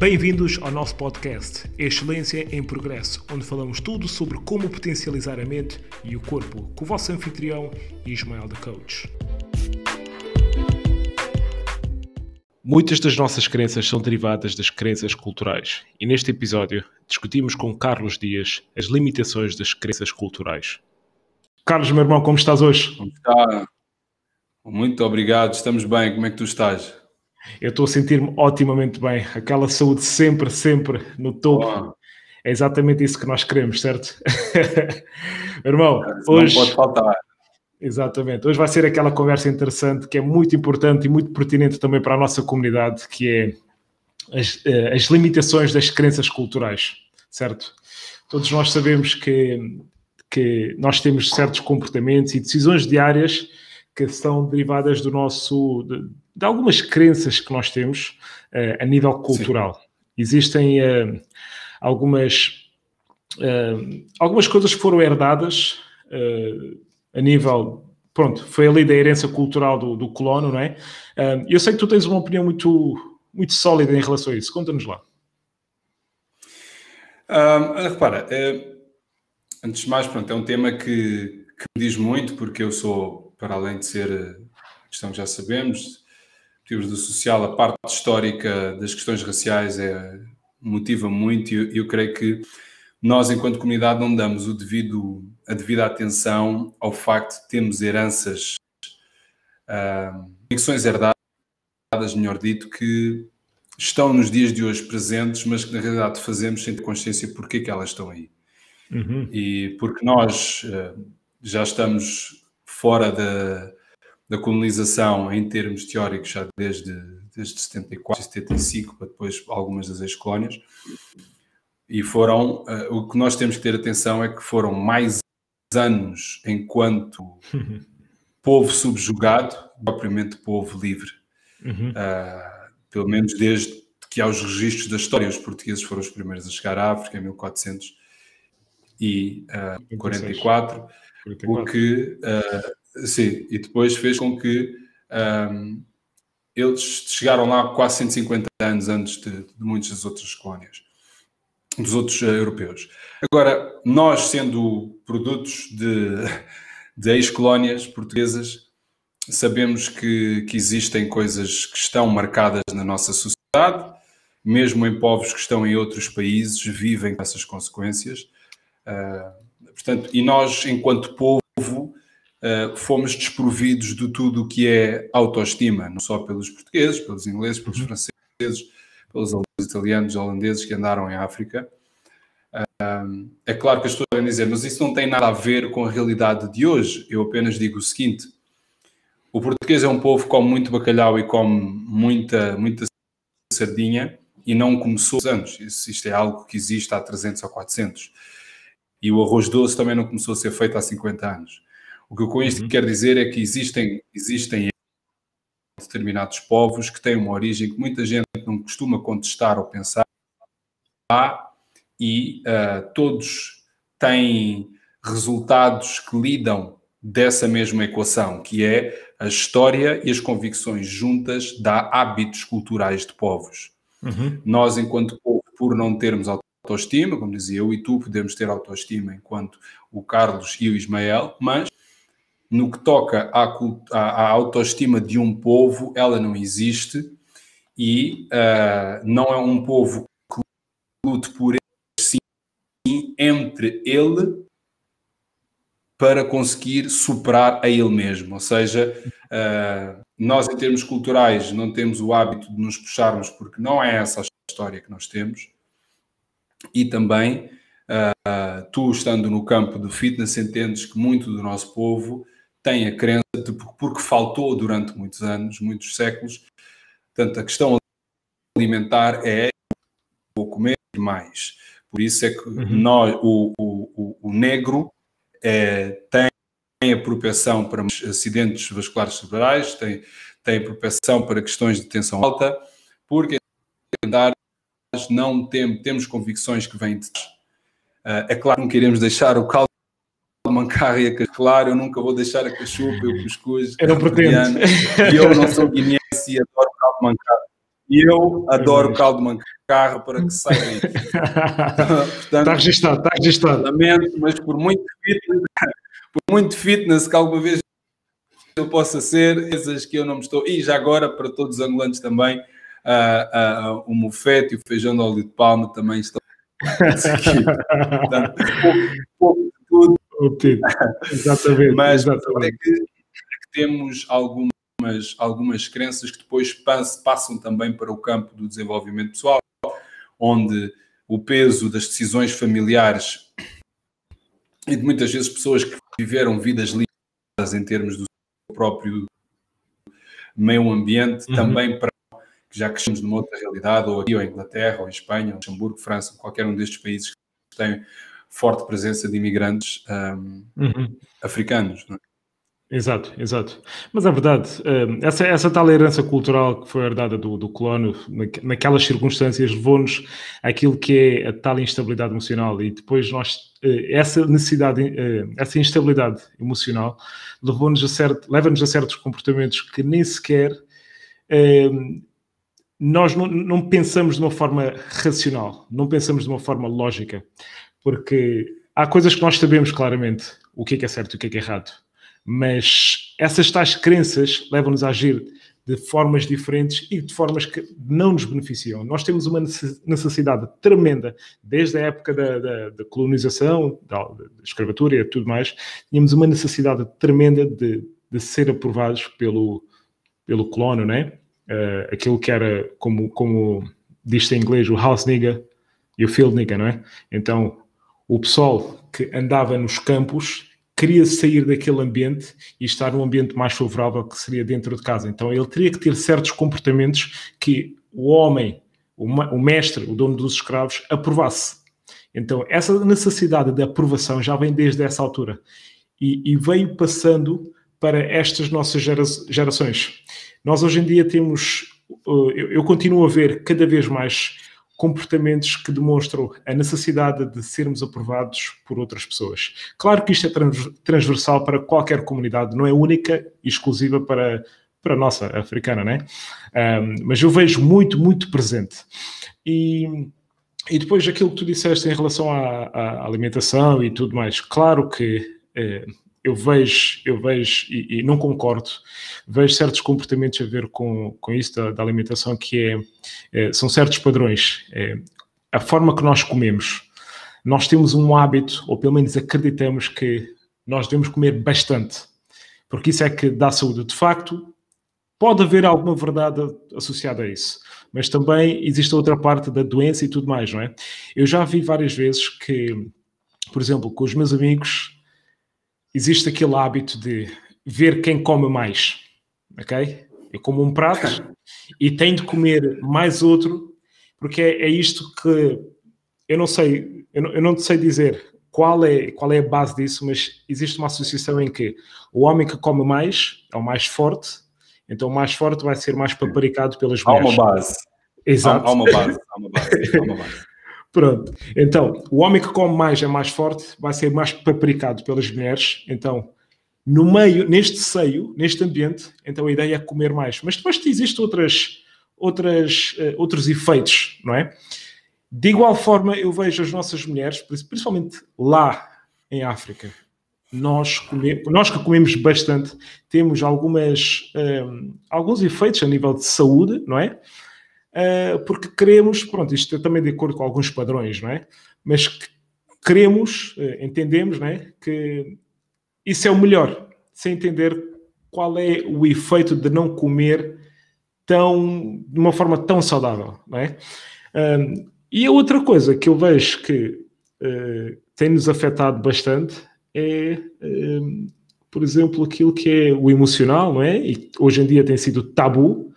Bem-vindos ao nosso podcast Excelência em Progresso, onde falamos tudo sobre como potencializar a mente e o corpo, com o vosso anfitrião Ismael da Coach. Muitas das nossas crenças são derivadas das crenças culturais e neste episódio discutimos com Carlos Dias as limitações das crenças culturais. Carlos, meu irmão, como estás hoje? Como está? Muito obrigado, estamos bem. Como é que tu estás? Eu estou a sentir-me otimamente bem. Aquela saúde sempre, sempre no topo. É exatamente isso que nós queremos, certo? Meu irmão, Não hoje. Não pode faltar. Exatamente. Hoje vai ser aquela conversa interessante que é muito importante e muito pertinente também para a nossa comunidade, que é as, eh, as limitações das crenças culturais, certo? Todos nós sabemos que, que nós temos certos comportamentos e decisões diárias que são derivadas do nosso, de, algumas crenças que nós temos uh, a nível cultural. Sim. Existem uh, algumas, uh, algumas coisas que foram herdadas a nível. Pronto, foi ali da herança cultural do, do colono, não é? eu sei que tu tens uma opinião muito, muito sólida em relação a isso. Conta-nos lá. Um, repara, antes de mais, pronto, é um tema que, que me diz muito, porque eu sou, para além de ser questão que já sabemos, motivos do social, a parte histórica das questões raciais é, motiva muito e eu, eu, creio que nós, enquanto comunidade, não damos o devido, a devida atenção ao facto de termos heranças, uh, conexões herdadas, melhor dito, que estão nos dias de hoje presentes, mas que na realidade fazemos sem ter consciência porque é que elas estão aí. Uhum. E porque nós uh, já estamos fora da da colonização em termos teóricos já desde, desde 74, 75, para depois algumas das ex-colónias. E foram, uh, o que nós temos que ter atenção é que foram mais anos enquanto povo subjugado, propriamente povo livre. Uhum. Uh, pelo menos desde que há os registros da história, os portugueses foram os primeiros a chegar à África em 1444, uh, o que uh, Sim, e depois fez com que um, eles chegaram lá quase 150 anos antes de, de muitas das outras colónias, dos outros uh, europeus. Agora, nós sendo produtos de, de ex-colónias portuguesas, sabemos que, que existem coisas que estão marcadas na nossa sociedade, mesmo em povos que estão em outros países, vivem essas consequências. Uh, portanto, e nós, enquanto povo, uh, fomos desprovidos de tudo o que é autoestima, não só pelos portugueses, pelos ingleses, pelos uhum. franceses, pelos italianos, holandeses que andaram em África. Uh, é claro que as pessoas podem dizer, mas isso não tem nada a ver com a realidade de hoje. Eu apenas digo o seguinte: o português é um povo que come muito bacalhau e come muita, muita sardinha e não começou há anos. Isso, isto é algo que existe há 300 ou 400. E o arroz doce também não começou a ser feito há 50 anos. O que eu com isto uhum. quero dizer é que existem, existem determinados povos que têm uma origem que muita gente não costuma contestar ou pensar e uh, todos têm resultados que lidam dessa mesma equação, que é a história e as convicções juntas dá hábitos culturais de povos. Uhum. Nós, enquanto povo, por não termos autoestima, como dizia eu e tu, podemos ter autoestima enquanto o Carlos e o Ismael, mas no que toca à, à, autoestima de um povo, ela não existe e uh, não é um povo que lute por ele, sim, entre ele para conseguir superar a ele mesmo. Ou seja, uh, nós, em termos culturais, não temos o hábito de nos puxarmos porque não é essa a história que nós temos. E também, uh, tu estando no campo do fitness, entendes que muito do nosso povo tem a crença de porque faltou durante muitos anos, muitos séculos. Portanto, a questão alimentar é vou comer mais. Por isso é que uhum. nós, o, o, o negro é, tem a propensão para acidentes vasculares cerebrais, tem, tem a propensão para questões de tensão alta, porque não tem, temos convicções que vêm de. Uh, é claro que não queremos deixar o caldo mancar e a claro, eu nunca vou deixar a cachupa, o cuscuz. Eu não pretendo. E eu não sou guineense e adoro caldo mancado. E eu adoro caldo mancado. carro para que saia. está registado, está registado. Lamento, mas por muito fitness, por muito fitness que alguma vez eu possa ser, coisas que eu não me estou. E já agora, para todos os angolanos também, uh, uh, o mofete e o feijão de óleo de palma também estão. Portanto, pouco, pouco tudo. Exatamente. Mas exatamente. É, que, é que temos algumas, algumas crenças que depois passam também para o campo do desenvolvimento pessoal, onde o peso das decisões familiares e de muitas vezes pessoas que viveram vidas limitadas em termos do próprio meio ambiente, uhum. também para que já crescemos numa outra realidade, ou aqui, ou em Inglaterra, ou em Espanha, ou Luxemburgo, França, qualquer um destes países que têm forte presença de imigrantes um, uhum. africanos. É? Exato, exato. Mas é verdade, essa, essa tal herança cultural que foi herdada do, do colono, naquelas circunstâncias, levou-nos àquilo que é a tal instabilidade emocional e depois nós, eh, essa necessidade, eh, essa instabilidade emocional levou-nos a certo, leva-nos a certos comportamentos que nem sequer nós não, não pensamos de uma forma racional, não pensamos de uma forma lógica, porque há coisas que nós sabemos claramente o que é, que é certo e o que é, que é errado mas essas tais crenças levam-nos a agir de formas diferentes e de formas que não nos beneficiam. Nós temos uma necessidade tremenda, desde a época da, da, da colonização, da, da, escravatura e tudo mais, tínhamos uma necessidade tremenda de, de ser aprovados pelo, pelo colono, né? Uh, aquilo que era, como, como diz em inglês, o house nigga e o field nigga, não é? Então, o pessoal que andava nos campos queria sair daquele ambiente e estar num ambiente mais favorável que seria dentro de casa. Então ele teria que ter certos comportamentos que o homem, o mestre, o dono dos escravos, aprovasse. Então essa necessidade de aprovação já vem desde essa altura e, e veio passando para estas nossas gera, gerações. Nós hoje em dia temos, eh, eu continuo a ver cada vez mais comportamentos que demonstram a necessidade de sermos aprovados por outras pessoas. Claro que isto é transversal para qualquer comunidade, não é única e exclusiva para, para a nossa africana, né? Um, mas eu vejo muito, muito presente. E, e depois aquilo que tu disseste em relação à, à alimentação e tudo mais, claro que eh, eu vejo, eu vejo e, e, não concordo, vejo certos comportamentos a ver com, com isso da, da alimentação que é, é, são certos padrões. É, a forma que nós comemos. Nós temos um hábito, ou pelo menos acreditamos que nós devemos comer bastante, porque isso é que dá saúde. De facto, pode haver alguma verdade associada a isso, mas também existe outra parte da doença e tudo mais, não é? Eu já vi várias vezes que, por exemplo, com os meus amigos, existe aquele hábito de ver quem come mais, ok? Eu como um prato e tenho de comer mais outro, porque é, é isto que eu não sei, eu não, eu não sei dizer qual é, qual é a base disso, mas existe uma associação em que o homem que come mais é o mais forte, então o mais forte vai ser mais paparicado pelas mulheres. Há uma base. Exato. Há, há uma base, há uma base, há uma base. Pronto. Então, o homem que come mais é mais forte, vai ser mais papricado pelas mulheres. Então, no meio, neste seio, neste ambiente, então a ideia é comer mais. Mas depois existem outras, outras, uh, outros efeitos, não é? De igual forma, eu vejo as nossas mulheres, principalmente lá em África, nós, nós que comemos bastante, temos algumas, um, eh, alguns efeitos a nível de saúde, não é? Uh, porque queremos, pronto, isto é também de acordo com alguns padrões, não é? Mas queremos, uh, entendemos, não é? Que isso é o melhor, sem entender qual é o efeito de não comer tão, de uma forma tão saudável, não é? E a outra coisa que eu vejo que uh, tem-nos afetado bastante é, por exemplo, aquilo que é o emocional, não é? E hoje em dia tem sido tabu,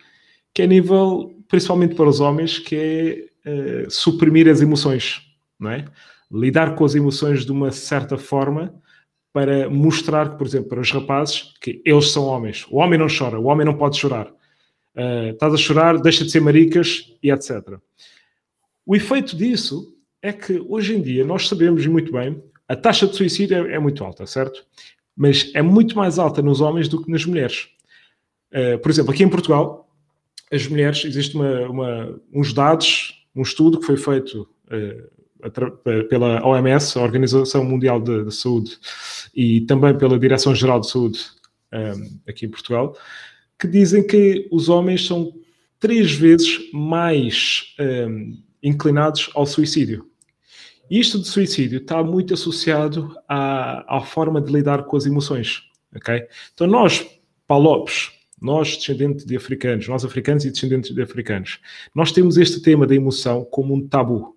que é a nível principalmente para os homens, que é uh, suprimir as emoções, não é? Lidar com as emoções de uma certa forma para mostrar que, por exemplo, para os rapazes, que eles são homens. O homem não chora, o homem não pode chorar. Uh, estás a chorar, deixa de ser maricas e etc. O efeito disso é que hoje em dia nós sabemos muito bem a taxa de suicídio é, é muito alta, certo? Mas é muito mais alta nos homens do que nas mulheres. Uh, por exemplo, aqui em Portugal, as mulheres, existe uma, uma, uns dados um estudo que foi feito uh, pela OMS, a Organização Mundial de, Saúde, e também pela Direção-Geral de Saúde um, aqui em Portugal, que dizem que os homens são três vezes mais um, inclinados ao suicídio. Isto de suicídio está muito associado à, à forma de lidar com as emoções. Okay? Então, nós, palopes, nós descendentes de africanos, nós africanos e descendentes de africanos, nós temos este tema da emoção como um tabu.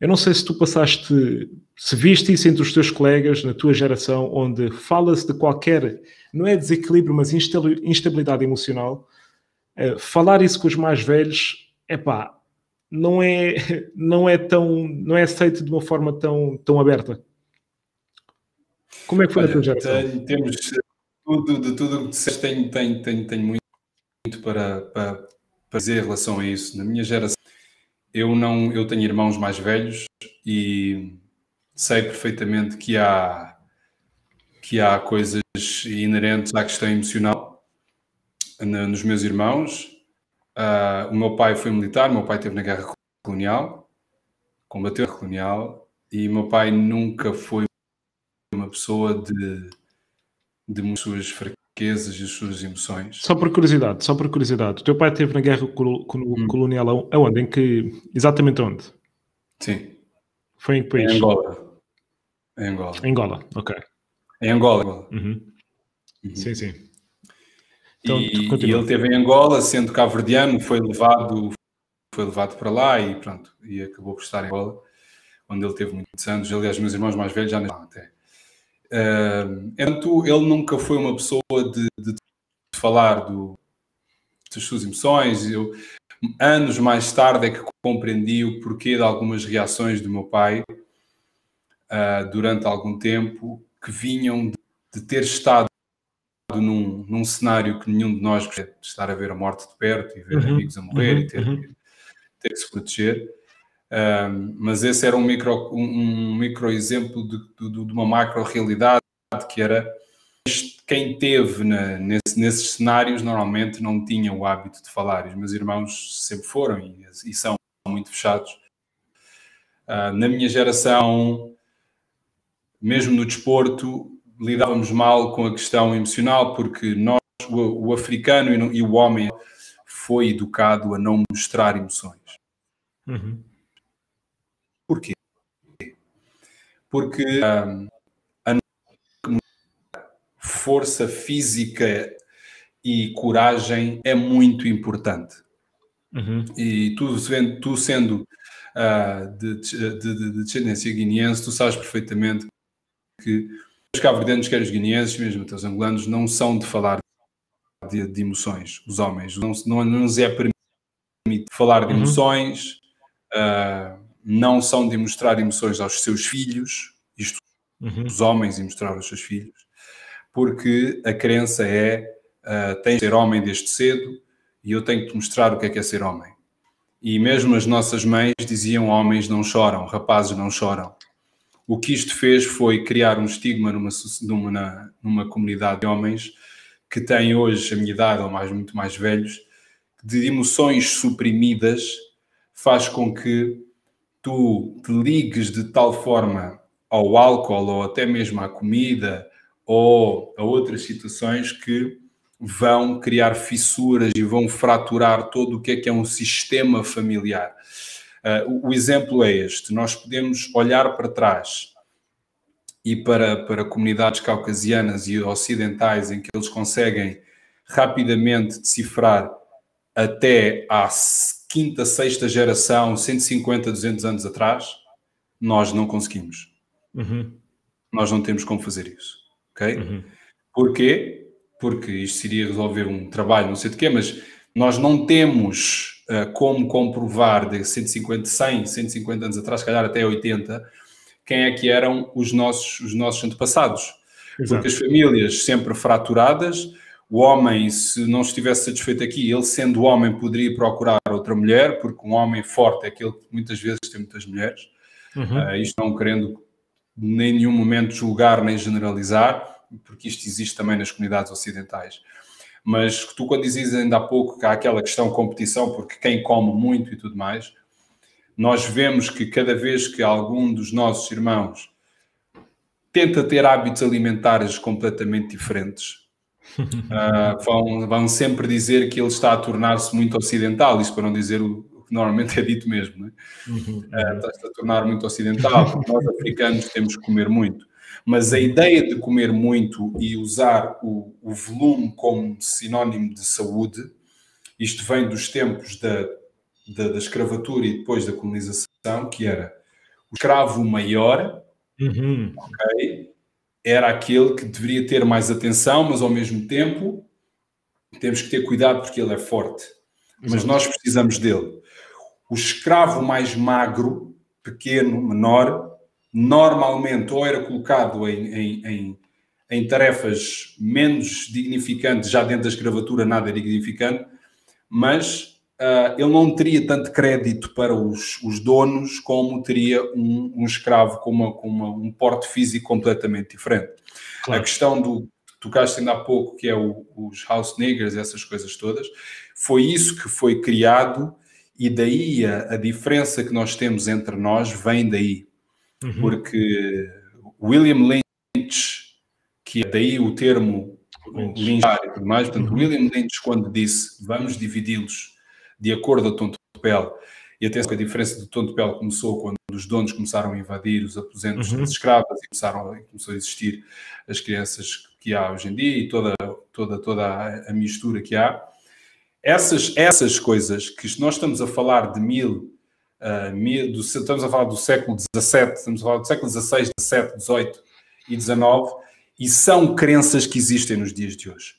Eu não sei se tu passaste, se viste isso entre os teus colegas na tua geração, onde fala-se de qualquer, não é desequilíbrio, mas instabilidade emocional. Uh, falar isso com os mais velhos, é pá, não é, não é tão, não é aceito de uma forma tão, tão aberta. Como é que foi Olha, a tua geração? temos tudo, de tudo o que disseste, tenho, tenho, tenho, tenho muito, muito para, para, fazer em relação a isso. Na minha geração, eu não, eu tenho irmãos mais velhos e sei perfeitamente que há que há coisas inerentes à questão emocional nos meus irmãos Uh, o meu pai foi militar, meu pai esteve na guerra colonial, combateu a guerra colonial, e meu pai nunca foi uma pessoa de, de suas fraquezas e as suas emoções. Só por curiosidade, só por curiosidade, o teu pai esteve na guerra col hum. colonial aonde? Em que, exatamente onde? Sim. Foi em que país? Em Angola. Em Angola. Em Angola, ok. Em Angola. Uhum. Uhum. Sim, sim. Então, e, e, ele teve em Angola, sendo cabo-verdiano, foi levado, foi levado para lá e pronto, e acabou por estar em Angola, onde ele teve muitos anos. Aliás, meus irmãos mais velhos já não até. Uh, então, ele nunca foi uma pessoa de, de falar do, das suas emoções. Eu, anos mais tarde é que compreendi o porquê de algumas reações do meu pai uh, durante algum tempo que vinham de, de ter estado num, num cenário que nenhum de nós quer estar a ver a morte de perto e ver uhum, amigos a morrer uhum, e ter, uhum. ter que se proteger. Mas esse era um micro, um, micro exemplo de, de, de uma macro realidade que era quem teve na, nesse, nesses cenários normalmente não tinha o hábito de falar. Os meus irmãos sempre foram e, e são muito fechados. Uh, na minha geração, mesmo no desporto, lidávamos mal com a questão emocional porque nós, o, o africano e, e, o homem foi educado a não mostrar emoções. Uhum. Porquê? Porque um, a força física e coragem é muito importante. Uhum. E tu, tu sendo uh, de, de, de, de descendência guineense, tu sabes perfeitamente que os cabo-verdianos, quer os guineenses, mesmo até os angolanos, não são de falar de, de emoções, os homens. Não, não, não nos é permitido falar de uhum. emoções, uh, não são de mostrar emoções aos seus filhos, isto uhum. os homens e mostrar aos seus filhos, porque a crença é uh, tens de ser homem desde cedo e eu tenho que te mostrar o que é que é ser homem. E mesmo as nossas mães diziam homens não choram, rapazes não choram. O que isto fez foi criar um estigma numa, numa, numa comunidade de homens que têm hoje a minha idade ou mais, muito mais velhos, de emoções suprimidas, faz com que tu te ligues de tal forma ao álcool ou até mesmo à comida ou a outras situações que vão criar fissuras e vão fraturar todo o que é que é um sistema familiar. Uh, o, exemplo é este: nós podemos olhar para trás e para, para comunidades caucasianas e ocidentais em que eles conseguem rapidamente decifrar até à quinta, sexta geração, 150, 200 anos atrás, nós não conseguimos. Uhum. Nós não temos como fazer isso. Ok? Uhum. Porquê? Porque isto seria resolver um trabalho, não sei de quê, mas nós não temos uh, como comprovar de 150, 100, 150 anos atrás, se calhar até 80, quem é que eram os nossos, os nossos antepassados. Exato. Porque as famílias sempre fraturadas, o homem, se não estivesse satisfeito aqui, ele sendo homem poderia procurar outra mulher, porque um homem forte é aquele que muitas vezes tem muitas mulheres. Uhum. Uh, isto não querendo em nenhum momento julgar nem generalizar, porque isto existe também nas comunidades ocidentais. Mas tu, quando dizes ainda há pouco que há aquela questão competição, porque quem come muito e tudo mais, nós vemos que cada vez que algum dos nossos irmãos tenta ter hábitos alimentares completamente diferentes, uh, vão, vão sempre dizer que ele está a tornar-se muito ocidental, isso para não dizer o, o que normalmente é dito mesmo, é? uhum. uh, está-se a tornar muito ocidental. Nós africanos temos que comer muito. Mas a ideia de comer muito e usar o, o volume como sinónimo de saúde, isto vem dos tempos da da, da, escravatura e depois da colonização, que era o escravo maior, uhum. okay, era aquele que deveria ter mais atenção, mas ao mesmo tempo temos que ter cuidado porque ele é forte. Exato. Mas nós precisamos dele. O escravo mais magro, pequeno, menor, normalmente ou era colocado em, em, em, em tarefas menos dignificantes, já dentro da escravatura nada é dignificante, mas uh, ele não teria tanto crédito para os, os donos como teria um, um escravo com, uma, com uma, um porte físico completamente diferente. Claro. A questão do tocaste ainda há pouco, que é o, os house niggers, essas coisas todas, foi isso que foi criado e daí a, a diferença que nós temos entre nós vem daí. Uhum. Porque William Lynch, que é daí o termo linchar e tudo mais, portanto, uhum. William Lynch, quando disse vamos dividi-los de acordo ao tom de pele. E atenção que a diferença do tom de pele começou quando os donos começaram a invadir os aposentos uhum. das escravas e começaram, começou a existir as crianças que há hoje em dia e toda, toda, toda a, a mistura que há. Essas, essas coisas que nós estamos a falar de mil, uh, mil do, estamos a falar do século XVII, estamos a falar do século XVI, XVII, XVIII e XIX, e são crenças que existem nos dias de hoje.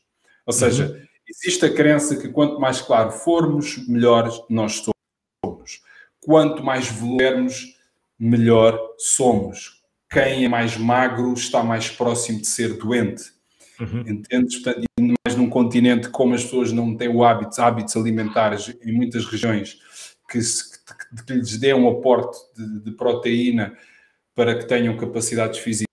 Ou seja, uhum Existe a crença que quanto mais claro formos, melhores nós somos. Quanto mais volermos, melhor somos. Quem é mais magro está mais próximo de ser doente. Uhum. Entendes? Portanto, mais num continente como as pessoas não têm o hábito, hábitos alimentares em muitas regiões que, se, que, que lhes dê um aporte de, de proteína para que tenham capacidades físicas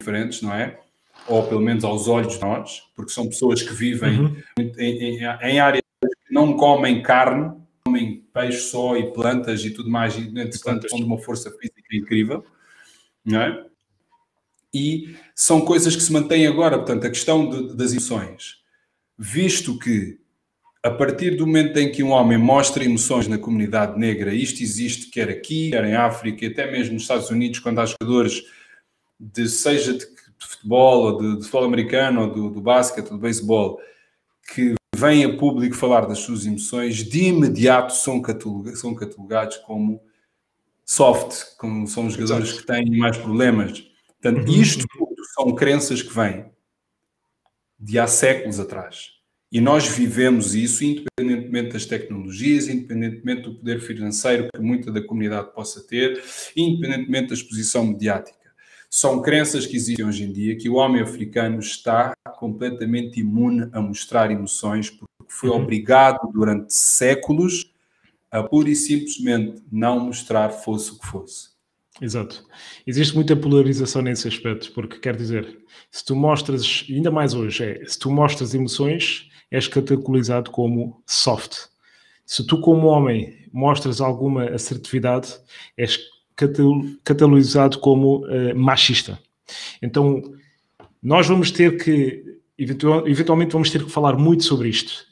diferentes, não é? Ou pelo menos aos olhos de nós, porque são pessoas que vivem uhum. em, em, em, áreas que não comem carne, comem peixe só e plantas e tudo mais, e entretanto são de uma força física incrível, não é? E são coisas que se mantêm agora, portanto, a questão de, das emoções, visto que a partir do momento em que um homem mostra emoções na comunidade negra, isto existe quer aqui, quer em África, até mesmo nos Estados Unidos, quando há jogadores de seja de de futebol, ou de, de futebol americano, ou do, do basquete, ou do beisebol, que vêm a público falar das suas emoções, de imediato são, catalogados, são catalogados como soft, como são os jogadores que têm mais problemas. Portanto, uhum. isto são crenças que vêm de há séculos atrás. E nós vivemos isso independentemente das tecnologias, independentemente do poder financeiro que muita da comunidade possa ter, independentemente da exposição mediática. São crenças que existem hoje em dia que o homem africano está completamente imune a mostrar emoções porque foi uhum. obrigado durante séculos a pura e simplesmente não mostrar fosse o que fosse. Exato. Existe muita polarização nesse aspecto, porque quer dizer, se tu mostras, ainda mais hoje, é, se tu mostras emoções, és categorizado como soft. Se tu, como homem, mostras alguma assertividade, és catalogado como uh, machista. Então, nós vamos ter que, eventualmente, vamos ter que falar muito sobre isto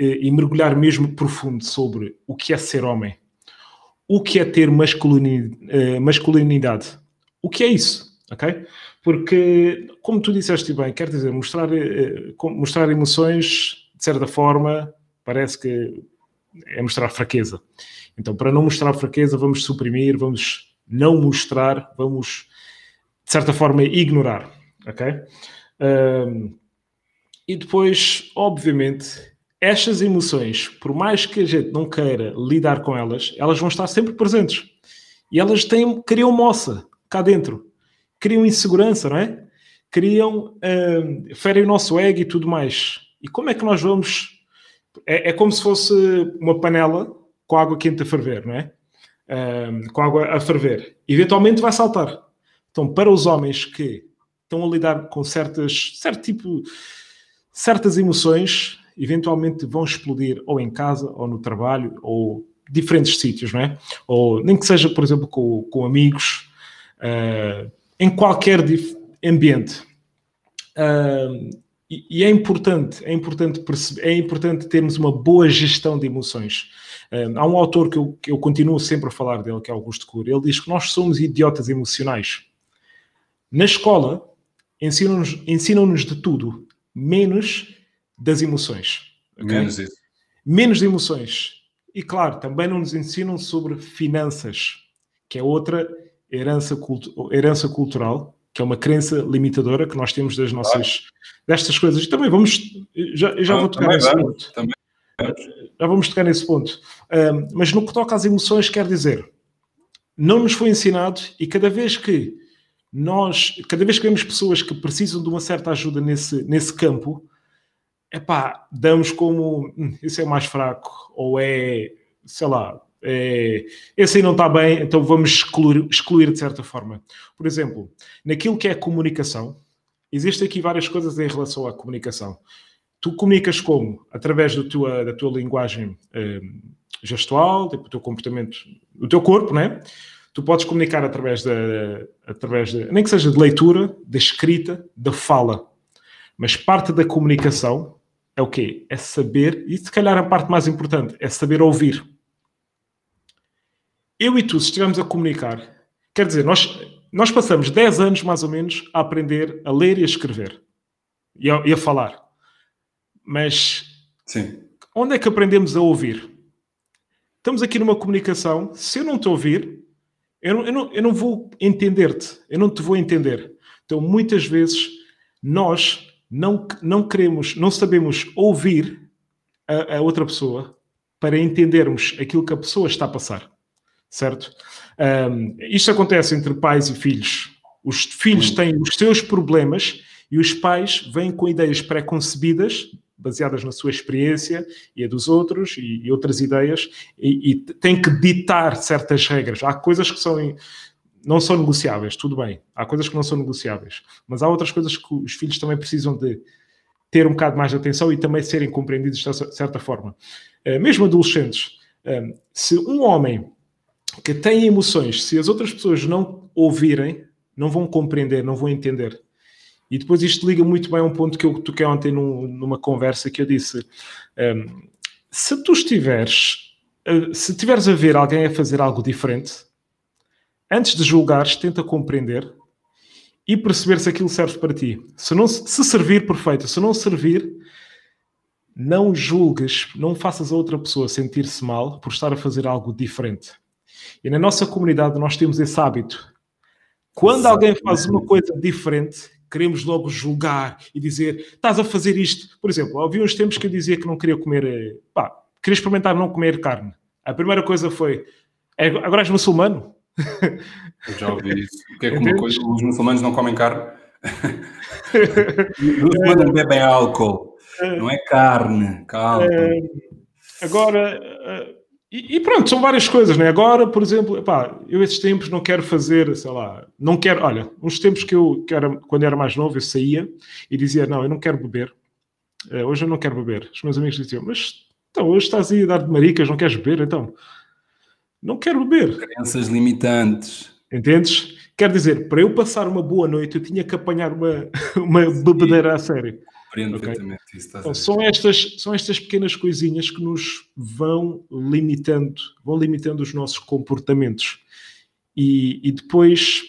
uh, e mergulhar mesmo profundo sobre o que é ser homem, o que é ter masculinidade, uh, masculinidade. o que é isso, ok? Porque, como tu disseste bem, quer dizer, mostrar, mostrar emoções, de certa forma, parece que é mostrar fraqueza. Então, para não mostrar fraqueza, vamos suprimir, vamos não mostrar, vamos, de certa forma, ignorar. Ok? Um, e depois, obviamente, estas emoções, por mais que a gente não queira lidar com elas, elas vão estar sempre presentes. E elas têm, criam moça cá dentro. Criam insegurança, não é? Criam, um, ferem o nosso ego e tudo mais. E como é que nós vamos... É, é como se fosse uma panela com água quente a ferver, não é? um, com água a ferver, eventualmente vai saltar. Então, para os homens que estão a lidar com certas, certo tipo, certas emoções, eventualmente vão explodir ou em casa, ou no trabalho, ou diferentes sítios, não é? Ou nem que seja, por exemplo, com, com amigos, uh, em qualquer ambiente. Uh, e, e, é importante, é importante perceber, é importante termos uma boa gestão de emoções. Uh, há um autor que eu, que eu continuo sempre a falar dele, que é Augusto Cury. Ele diz que nós somos idiotas emocionais. Na escola, ensinam-nos ensinam de tudo, menos das emoções. Okay? Menos isso. Menos de emoções. E claro, também não nos ensinam sobre finanças, que é outra herança, cultu herança cultural, que é uma crença limitadora que nós temos das nossas destas coisas. E também vamos já, já ah, vou tocar nesse vamos, ponto. Também. Já vamos tocar nesse ponto. Um, mas no que toca às emoções, quer dizer, não nos foi ensinado e cada vez que nós, cada vez que vemos pessoas que precisam de uma certa ajuda nesse, nesse campo, epá, damos como hum, esse é mais fraco, ou é, sei lá, é, esse aí não está bem, então vamos excluir, excluir de certa forma. Por exemplo, naquilo que é comunicação, existem aqui várias coisas em relação à comunicação. Tu comunicas como? Através do tua, da tua linguagem hum, gestual, tipo, o teu comportamento, o teu corpo, né? Tu podes comunicar através da, através de, nem que seja de leitura, da escrita, da fala. Mas parte da comunicação é o quê? É saber, e se calhar a parte mais importante, é saber ouvir. Eu e tu, se estivermos a comunicar, quer dizer, nós, nós passamos 10 anos mais ou menos a aprender a ler e a escrever e a, e a falar. Mas Sim. onde é que aprendemos a ouvir? Estamos aqui numa comunicação, se eu não te ouvir, eu não, eu não, eu não vou entender-te, eu não te vou entender. Então, muitas vezes, nós não, não queremos, não sabemos ouvir a, a, outra pessoa para entendermos aquilo que a pessoa está a passar, certo? Um, isto acontece entre pais e filhos. Os filhos têm os seus problemas e os pais vêm com ideias pré-concebidas, baseadas na sua experiência e a dos outros e, e outras ideias, e, e têm que ditar certas regras. Há coisas que são não são negociáveis, tudo bem. Há coisas que não são negociáveis, mas há outras coisas que os filhos também precisam de ter um bocado mais de atenção e também serem compreendidos de certa forma. Eh, mesmo adolescentes, eh, se um homem que tem emoções, se as outras pessoas não ouvirem, não vão compreender, não vão entender. E depois isto liga muito bem a um ponto que eu toquei ontem num, numa conversa que eu disse: um, eh, se tu estiveres, se estiveres a ver alguém a fazer algo diferente, antes de julgares, tenta compreender e perceber se aquilo serve para ti. Se, não, se servir, perfeito. Se não servir, não julgues, não faças a outra pessoa sentir-se mal por estar a fazer algo diferente. E na nossa comunidade nós temos esse hábito. Quando alguém faz uma coisa diferente, queremos logo julgar e dizer estás a fazer isto. Por exemplo, havia uns tempos que eu dizia que não queria comer, eh, pá, queria experimentar não comer carne. A primeira coisa foi, é, agora és muçulmano? Eu já ouvi isso. Que é uma coisa, os muçulmanos não comem carne? os muçulmanos bebem álcool, não é carne, calma. É, agora, eh, e, pronto, são várias coisas, né? Agora, por exemplo, epá, eu esses tempos não quero fazer, sei lá, não quero, olha, uns tempos que eu, que era, quando era mais novo, eu saía e dizia, não, eu não quero beber, uh, hoje eu não quero beber. Os meus amigos diziam, mas então, hoje estás aí a dar de maricas, não queres beber, então? Não quero beber. Crenças limitantes. Entendes? Quer dizer, para eu passar uma boa noite, eu tinha que apanhar uma, uma bebedeira a sério. Compreendo okay? perfeitamente isso. Então, são, estas, são estas pequenas coisinhas que nos vão limitando, vão limitando os nossos comportamentos. E, e depois,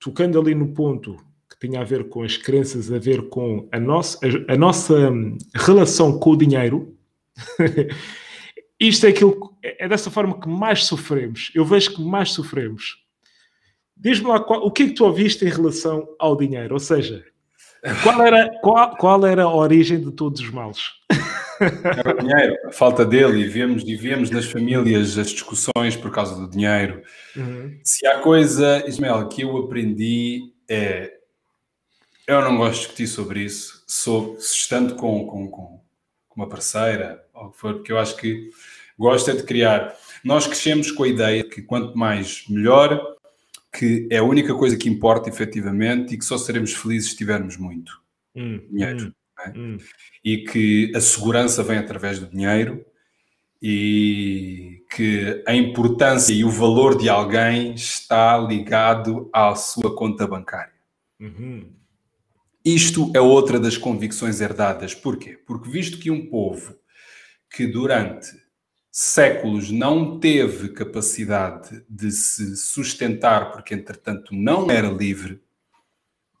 tocando ali no ponto que tinha a ver com as crenças, a ver com a nossa, a, a nossa relação com o dinheiro, isto é aquilo é dessa forma que mais sofremos. Eu vejo que mais sofremos. Diz-me lá qual, o que é que tu ouviste em relação ao dinheiro? Ou seja, qual era, qual, qual era a origem de todos os males? Era o dinheiro, a falta dele, e vemos, e vemos nas famílias as discussões por causa do dinheiro. Uhum. Se há coisa, Ismael, que eu aprendi é. Eu não gosto de discutir sobre isso, sou, estando com, com, com uma parceira, ou o que for, porque eu acho que gosto é de criar. Nós crescemos com a ideia que quanto mais melhor, que é a única coisa que importa efetivamente e que só seremos felizes se tivermos muito hum, dinheiro. Hum, é? hum. E que a segurança vem através do dinheiro e que a importância e o valor de alguém está ligado à sua conta bancária. Uhum. Isto é outra das convicções herdadas. Porquê? Porque visto que um povo que durante séculos não teve capacidade de se sustentar, porque entretanto não era livre,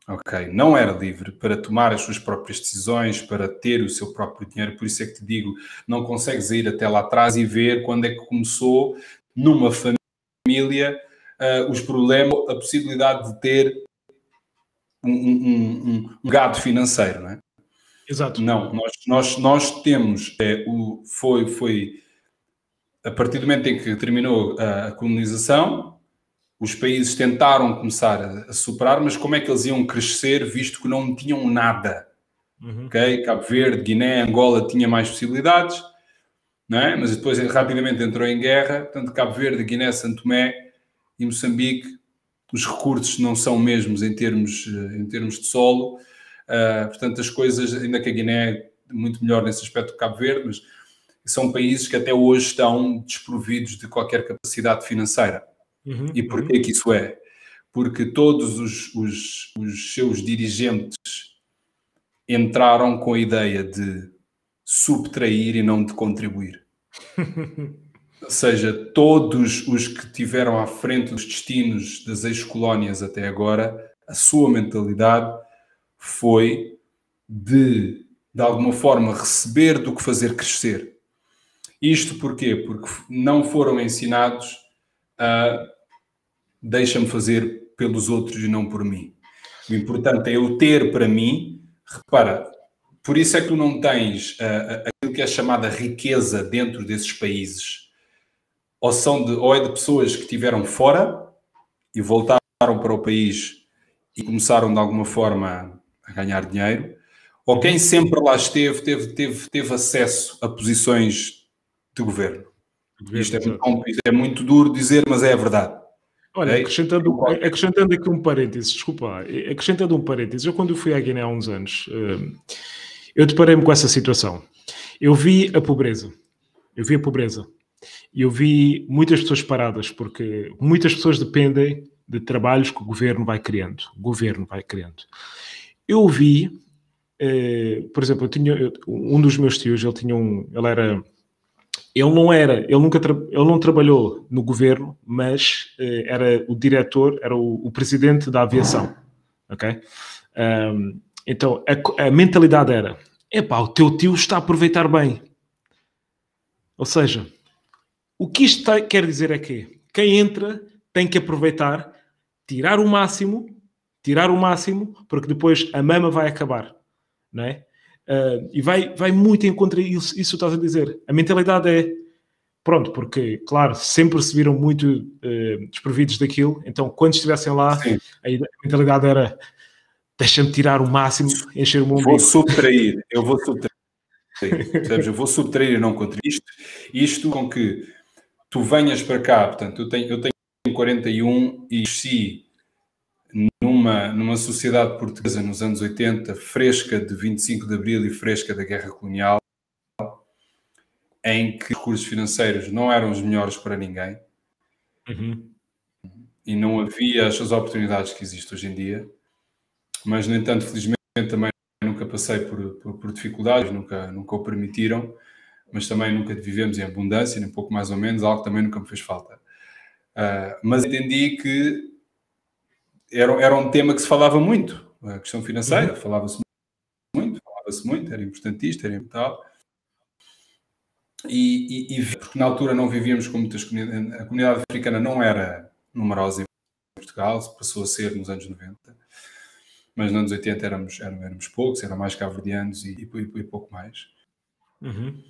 ok, não era livre para tomar as suas próprias decisões, para ter o seu próprio dinheiro, por isso é que te digo, não consegues ir até lá atrás e ver quando é que começou numa família uh, os problemas, a possibilidade de ter um, um, um, um gado financeiro, não é? Exato. Não, nós, nós, nós temos, é, o, foi, foi a partir do momento em que terminou a colonização, os países tentaram começar a, superar, mas como é que eles iam crescer visto que não tinham nada? Uhum. Okay? Cabo Verde, Guiné, Angola tinha mais possibilidades, não é? mas depois rapidamente entrou em guerra, portanto Cabo Verde, Guiné, Santo Tomé e Moçambique, os recursos não são mesmos em termos, eh, em termos de solo, uh, portanto as coisas, ainda que a Guiné é muito melhor nesse aspecto do Cabo Verde, mas são países que até hoje estão desprovidos de qualquer capacidade financeira. Uhum, e porquê uhum. que isso é? Porque todos os, os, os seus dirigentes entraram com a ideia de subtrair e não de contribuir. Ou seja, todos os que tiveram à frente dos destinos das ex-colónias até agora, a sua mentalidade foi de, de alguma forma, receber do que fazer crescer. Isto porquê? Porque não foram ensinados a deixa-me fazer pelos outros e não por mim. O importante é eu ter para mim, repara, por isso é que tu não tens aquilo que é chamada riqueza dentro desses países, ou, são de, ou é de pessoas que estiveram fora e voltaram para o país e começaram de alguma forma a ganhar dinheiro, ou quem sempre lá esteve teve, teve, teve acesso a posições de governo. Isto é muito, isto é muito duro dizer, mas é a verdade. Olha, acrescentando, acrescentando aqui um parênteses, desculpa, acrescentando um parênteses, eu quando fui à Guiné há uns anos, eh, eu deparei-me com essa situação. Eu vi a pobreza, eu vi a pobreza, e eu vi muitas pessoas paradas, porque muitas pessoas dependem de trabalhos que o governo vai criando, o governo vai criando. Eu vi, eh, por exemplo, eu tinha, um dos meus tios, ele tinha um, ele era ele não era, ele nunca ele não trabalhou no governo, mas uh, era o diretor, era o, o, presidente da aviação, ok? Um, então a, a, mentalidade era: epá, o teu tio está a aproveitar bem. Ou seja, o que isto quer dizer é que quem entra tem que aproveitar, tirar o máximo, tirar o máximo, porque depois a mama vai acabar, não é? Uh, e vai, vai muito em contra isso, isso estás a dizer. A mentalidade é pronto, porque, claro, sempre se viram muito uh, desprovidos daquilo, então quando estivessem lá, Sim. a, mentalidade era deixa-me tirar o máximo, encher o mundo. Vou subtrair, eu vou subtrair. eu vou subtrair e não contribuir. Isto, isto com que tu venhas para cá, portanto, eu tenho, eu tenho 41 e cresci numa, numa sociedade portuguesa nos anos 80, fresca de 25 de Abril e fresca da Guerra Colonial, em que recursos financeiros não eram os melhores para ninguém uhum. e não havia as oportunidades que existem hoje em dia, mas, no entanto, felizmente também nunca passei por, por, por dificuldades, nunca, nunca o permitiram, mas também nunca vivemos em abundância, nem pouco mais ou menos, algo que também nunca me fez falta. Uh, mas entendi que era, era um tema que se falava muito, a questão financeira, uhum. falava-se muito, falava-se muito, era importantista, era tal. E, e, e, porque na altura não vivíamos com muitas comunidades, a comunidade africana não era numerosa em Portugal, passou a ser nos anos 90, mas nos anos 80 éramos, éramos, poucos, eram mais cabo-verdianos e, e, pouco mais. Uhum.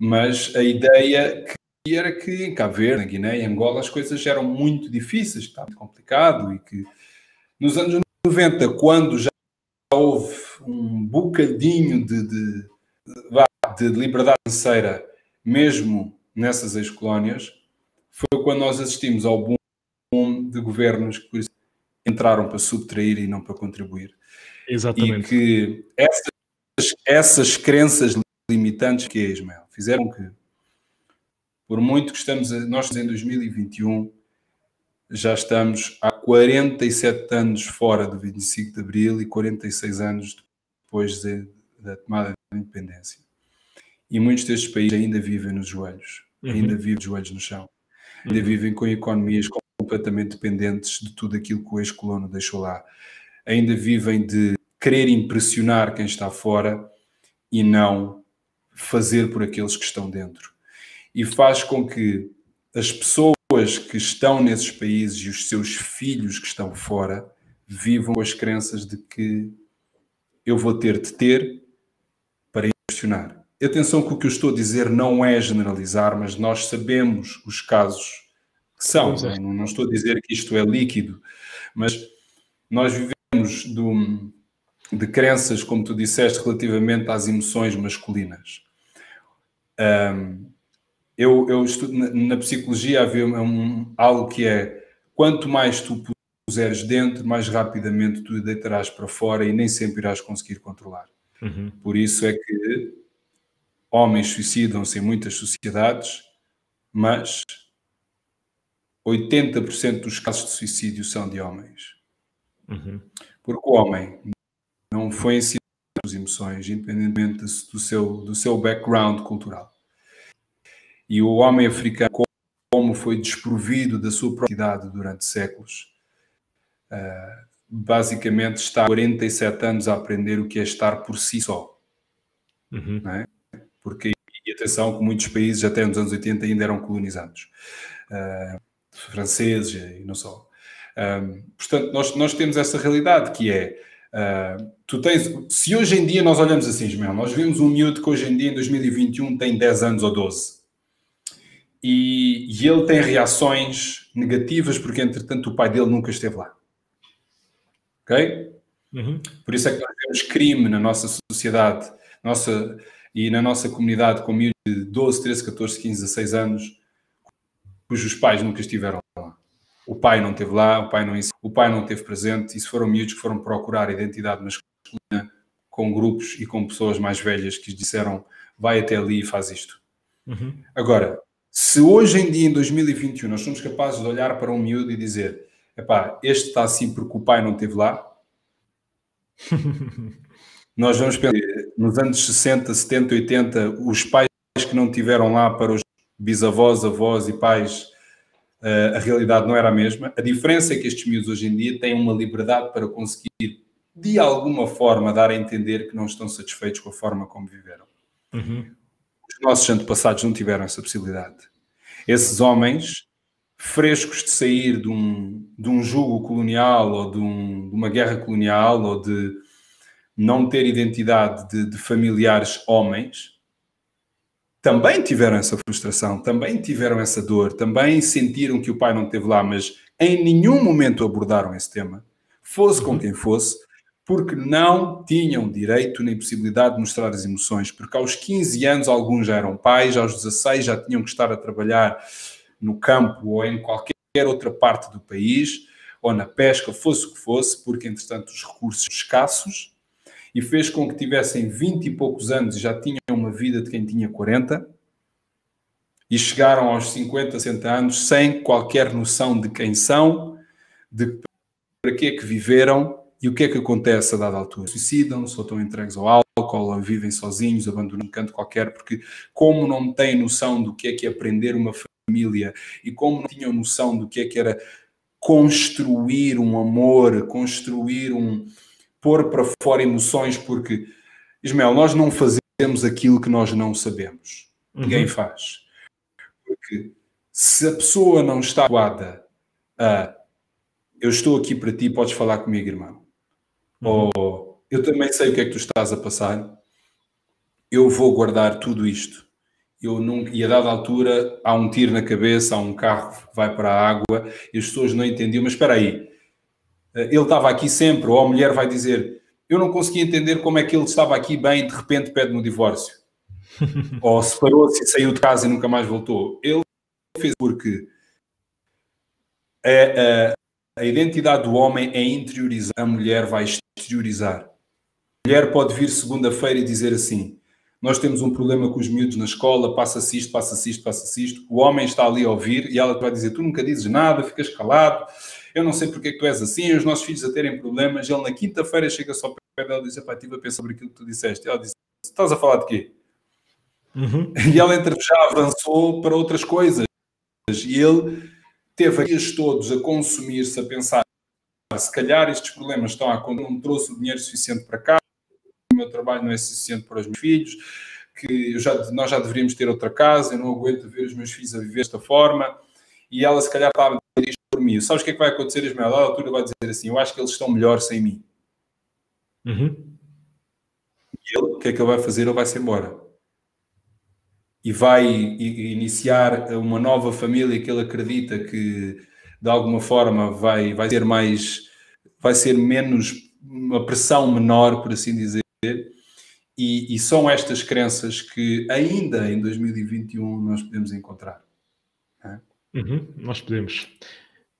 Mas a ideia que era que em Cabo Verde, na Guiné, em Angola, as coisas eram muito difíceis, estava muito complicado e que nos anos 90, quando já houve um bocadinho de, de, de liberdade financeira, mesmo nessas ex-colónias, foi quando nós assistimos ao boom de governos que entraram para subtrair e não para contribuir. Exatamente. E que essas, essas crenças limitantes que é Ismael fizeram que Por muito que estamos, a, nós em 2021, já estamos há 47 anos fora do 25 de Abril e 46 anos depois de, da tomada da independência. E muitos destes países ainda vivem nos joelhos, uhum. ainda vivem de joelhos no chão, ainda uhum. vivem com economias completamente dependentes de tudo aquilo que o ex-colono deixou lá, ainda vivem de querer impressionar quem está fora e não fazer por aqueles que estão dentro. E faz com que as pessoas que estão nesses países e os seus filhos que estão fora vivam com as crenças de que eu vou ter de ter para impressionar. Atenção que o que eu estou a dizer não é generalizar, mas nós sabemos os casos que são. É. Não, não, estou a dizer que isto é líquido, mas nós vivemos do, de crenças, como tu disseste, relativamente às emoções masculinas. Um, eu, eu estudo, na, na, psicologia havia um, algo que é quanto mais tu puseres dentro, mais rapidamente tu deitarás para fora e nem sempre irás conseguir controlar. Uhum. Por isso é que homens suicidam-se em muitas sociedades, mas 80% dos casos de suicídio são de homens. Uhum. Porque o homem não foi ensinado as emoções, independentemente do seu, do seu background cultural. E o homem africano, como foi desprovido da sua propriedade durante séculos, uh, basicamente está há 47 anos a aprender o que é estar por si só. Uhum. É? Porque, e atenção, que muitos países até nos anos 80 ainda eram colonizados. Uh, franceses e não só. Uh, portanto, nós, nós temos essa realidade que é Uh, tu tens, se hoje em dia nós olhamos assim, Ismael, nós vemos um miúdo que hoje em dia, em 2021, tem 10 anos ou 12. E, e, ele tem reações negativas porque, entretanto, o pai dele nunca esteve lá. Ok? Uhum. Por isso é que nós temos crime na nossa sociedade nossa, e na nossa comunidade com miúdos de 12, 13, 14, 15, 16 anos cujos pais nunca estiveram lá. O pai não esteve lá, o pai não, o pai não esteve presente, e se foram miúdos que foram procurar identidade masculina com grupos e com pessoas mais velhas que lhes disseram vai até ali e faz isto. Uhum. Agora, se hoje em dia, em 2021, nós somos capazes de olhar para um miúdo e dizer epá, este está assim porque o pai não esteve lá, nós vamos pensar nos anos 60, 70, 80, os pais que não tiveram lá para os bisavós, avós e pais uh, a realidade não era a mesma. A diferença é que estes miúdos hoje em dia têm uma liberdade para conseguir, de alguma forma, dar a entender que não estão satisfeitos com a forma como viveram. Uhum. Os nossos antepassados não tiveram essa possibilidade. Esses homens, frescos de sair de um, de um jugo colonial ou de, um, de uma guerra colonial ou de não ter identidade de, de familiares homens, também tiveram essa frustração, também tiveram essa dor, também sentiram que o pai não esteve lá, mas em nenhum momento abordaram esse tema, fosse com uhum. quem fosse, porque não tinham direito nem possibilidade de mostrar as emoções, porque aos 15 anos alguns já eram pais, aos 16 já tinham que estar a trabalhar no campo ou em qualquer outra parte do país, ou na pesca, fosse o que fosse, porque entretanto os recursos escassos, e fez com que tivessem 20 e poucos anos e já tinham uma vida de quem tinha 40 e chegaram aos 50, 60 anos sem qualquer noção de quem são, de para que é que viveram e o que é que acontece a dada altura. Suicidam-se ou estão entregues ao álcool ou vivem sozinhos, abandonam um canto qualquer, porque como não têm noção do que é que é aprender uma família e como não tinham noção do que é que era construir um amor, construir um, pôr para fora emoções, porque, Ismael, nós não fazemos aquilo que nós não sabemos. Uhum. Ninguém faz. Porque se a pessoa não está habituada a eu estou aqui para ti, podes falar comigo, irmão. Uhum. Ou eu também sei o que é que tu estás a passar, eu vou guardar tudo isto. Eu nunca, e a dada altura há um tiro na cabeça, há um carro que vai para a água e as pessoas não entendiam, mas espera aí, eh, ele estava aqui sempre, ou a mulher vai dizer, eu não conseguia entender como é que ele estava aqui bem e de repente pede-me o divórcio. ou separou-se e saiu de casa e nunca mais voltou. Ele fez porque a, a, a identidade do homem é interiorizar, a mulher vai exteriorizar. A mulher pode vir segunda-feira e dizer assim: nós temos um problema com os miúdos na escola, passa-se isto, passa-se isto, passa-se isto. O homem está ali a ouvir e ela vai dizer: Tu nunca dizes nada, ficas calado, eu não sei porque é que tu és assim, os nossos filhos a terem problemas. Ele na quinta-feira chega só para ela e diz: Pá, estive a pensar sobre aquilo que tu disseste. E ela diz: Estás a falar de quê? Uhum. E ela entre já avançou para outras coisas. E ele teve dias todos a consumir-se, a pensar: se calhar estes problemas estão a quando não trouxe o dinheiro suficiente para cá, o meu trabalho não é suficiente para os meus filhos, que já, nós já deveríamos ter outra casa, eu não aguento ver os meus filhos a viver desta forma. E ela, se calhar, estava a dizer isto por mim. Sabes o que é que vai acontecer, Ismael? A altura vai dizer assim: Eu acho que eles estão melhor sem mim. Uhum. E ele, o que é que ele vai fazer? Ele vai-se embora. E vai iniciar uma nova família que ele acredita que, de alguma forma, vai, vai ser mais. vai ser menos. uma pressão menor, por assim dizer e, e, são estas crenças que ainda em 2021 nós podemos encontrar. É? Uhum, nós podemos.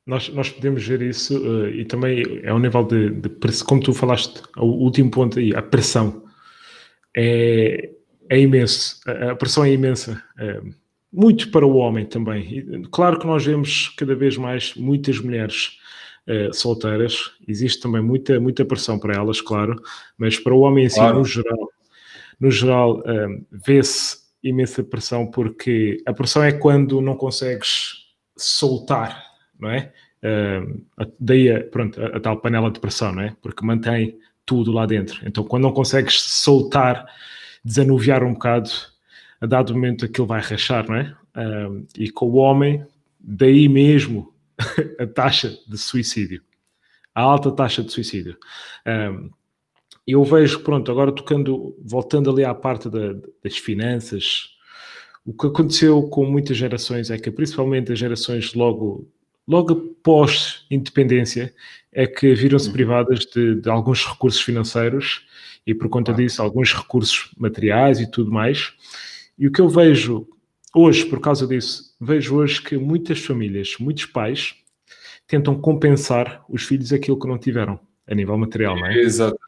Nós, nós podemos ver isso uh, e também é um nível de, de pressão, como tu falaste, o último ponto aí, a pressão é, é imenso, a, a pressão é imensa, é, muito para o homem também. E, claro que nós vemos cada vez mais muitas mulheres uh, solteiras, existe também muita, muita pressão para elas, claro, mas para o homem em si, claro. no geral, no geral, uh, vê-se imensa pressão, porque a pressão é quando não consegues soltar, não é? Uh, daí, a, pronto, a, a, tal panela de pressão, não é? Porque mantém tudo lá dentro. Então, quando não consegues soltar, desanuviar um bocado, a dado momento aquilo vai rachar, não é? Uh, e com o homem, daí mesmo a taxa de suicídio, a alta taxa de suicídio. Um, eu vejo, pronto, agora tocando, voltando ali à parte da, das finanças, o que aconteceu com muitas gerações é que, principalmente as gerações logo, logo após independência, é que viram-se uhum. privadas de, de, alguns recursos financeiros e, por conta disso, alguns recursos materiais e tudo mais. E o que eu vejo hoje, por causa disso, vejo hoje que muitas famílias, muitos pais, tentam compensar os filhos aquilo que não tiveram a nível material, não é? Exato.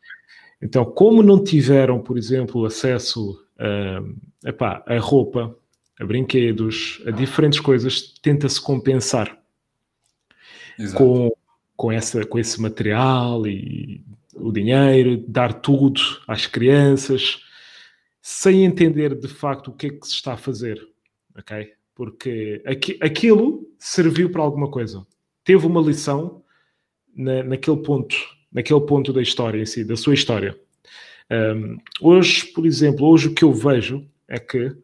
Então, como não tiveram, por exemplo, acesso a, epá, a roupa, a brinquedos, a diferentes coisas, tenta-se compensar com, com, essa, com esse material e o dinheiro, dar tudo às crianças, sem entender de facto o que é que se está a fazer, ok? Porque aqui, aquilo serviu para alguma coisa. Teve uma lição na, naquele ponto naquele ponto da história em si, da sua história. Um, hoje, por exemplo, hoje o que eu vejo é que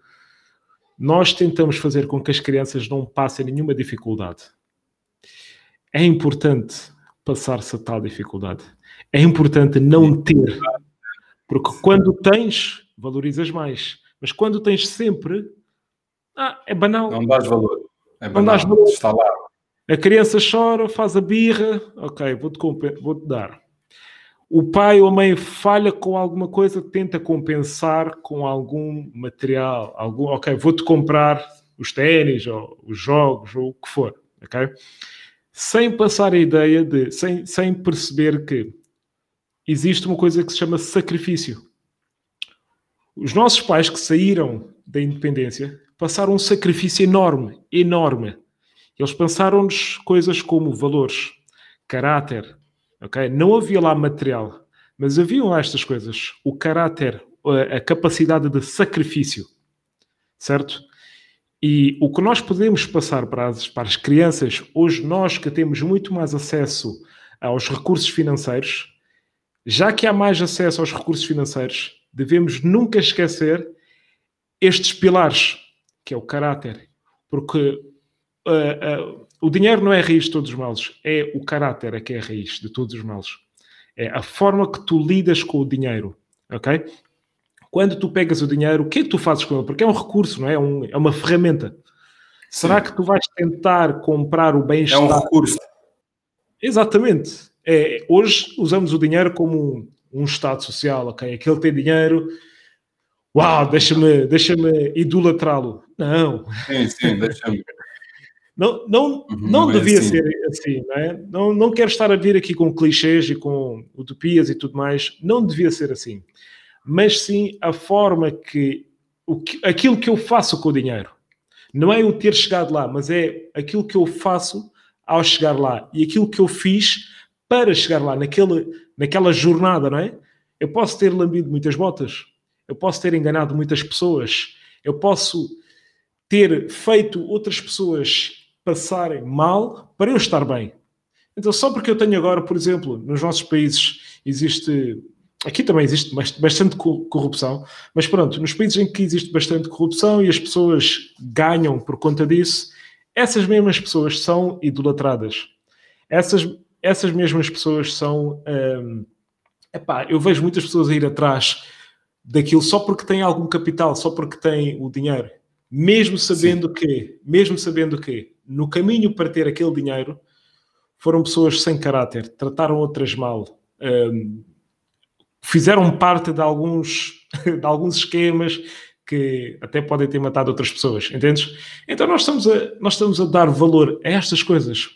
nós tentamos fazer com que as crianças não passem nenhuma dificuldade. É importante passar-se a tal dificuldade. É importante não ter. Porque quando tens, valorizas mais. Mas quando tens sempre, ah, é banal. Não dás valor. É banal. Não dás valor. Está lá. A criança chora, faz a birra, ok, vou-te vou dar. O pai ou a mãe falha com alguma coisa, tenta compensar com algum material, algum, ok, vou-te comprar os ténis, ou os jogos, ou o que for, ok? Sem passar a ideia de, sem, sem perceber que existe uma coisa que se chama sacrifício. Os nossos pais que saíram da independência passaram um sacrifício enorme, enorme eles pensaram-nos coisas como valores, caráter, ok? Não havia lá material, mas haviam lá estas coisas. O caráter, a capacidade de sacrifício, certo? E o que nós podemos passar para as, para as crianças, hoje nós que temos muito mais acesso aos recursos financeiros, já que há mais acesso aos recursos financeiros, devemos nunca esquecer estes pilares, que é o caráter. Porque uh, uh, o dinheiro não é a raiz de todos os males, é o caráter é que é a raiz de todos os males. É a forma que tu lidas com o dinheiro, ok? Quando tu pegas o dinheiro, o que é que tu fazes com ele? Porque é um recurso, não é? É, um, é uma ferramenta. Será que tu vais tentar comprar o bem-estar? É um recurso. Exatamente. É, hoje usamos o dinheiro como um, um estado social, ok? Aquele tem dinheiro, uau, deixa-me deixa idolatrá-lo. Não. Sim, sim, deixa-me. Não, não, uhum, não devia assim. ser assim, não é? Não, não quero estar a vir aqui com clichês e com utopias e tudo mais. Não devia ser assim. Mas sim a forma que, o que aquilo que eu faço com o dinheiro. Não é eu ter chegado lá, mas é aquilo que eu faço ao chegar lá e aquilo que eu fiz para chegar lá, naquele, naquela jornada, não é? Eu posso ter lambido muitas botas, eu posso ter enganado muitas pessoas, eu posso ter feito outras pessoas passarem mal para eu estar bem. Então, só porque eu tenho agora, por exemplo, nos nossos países existe. Aqui também existe bastante corrupção, mas pronto, nos países em que existe bastante corrupção e as pessoas ganham por conta disso, essas mesmas pessoas são idolatradas. Essas, essas mesmas pessoas são. Hum, epá, eu vejo muitas pessoas a ir atrás daquilo só porque têm algum capital, só porque têm o dinheiro, mesmo sabendo Sim. que, mesmo sabendo que no caminho para ter aquele dinheiro foram pessoas sem caráter, trataram outras mal, um, fizeram parte de alguns, de alguns esquemas que até podem ter matado outras pessoas, entendes? Então nós estamos a, nós estamos a dar valor a estas coisas.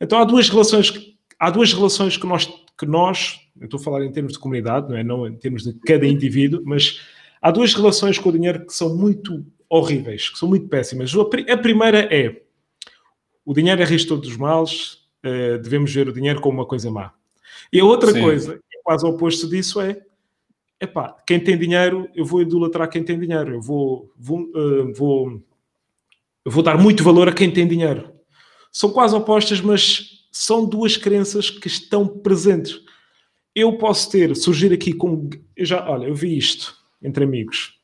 Então há duas relações, há duas relações que nós, que nós, eu estou a falar em termos de comunidade, não é? Não em termos de cada indivíduo, mas há duas relações com o dinheiro que são muito horríveis, que são muito péssimas. A primeira é o dinheiro é raiz de todos os males, uh, devemos ver o dinheiro como uma coisa má. E a outra Sim. coisa, quase oposto disso, é epá, quem tem dinheiro, eu vou idolatrar quem tem dinheiro, eu vou, vou, uh, vou, eu vou dar muito valor a quem tem dinheiro. São quase opostas, mas são duas crenças que estão presentes. Eu posso ter, surgir aqui com. Eu já, olha, eu vi isto entre amigos.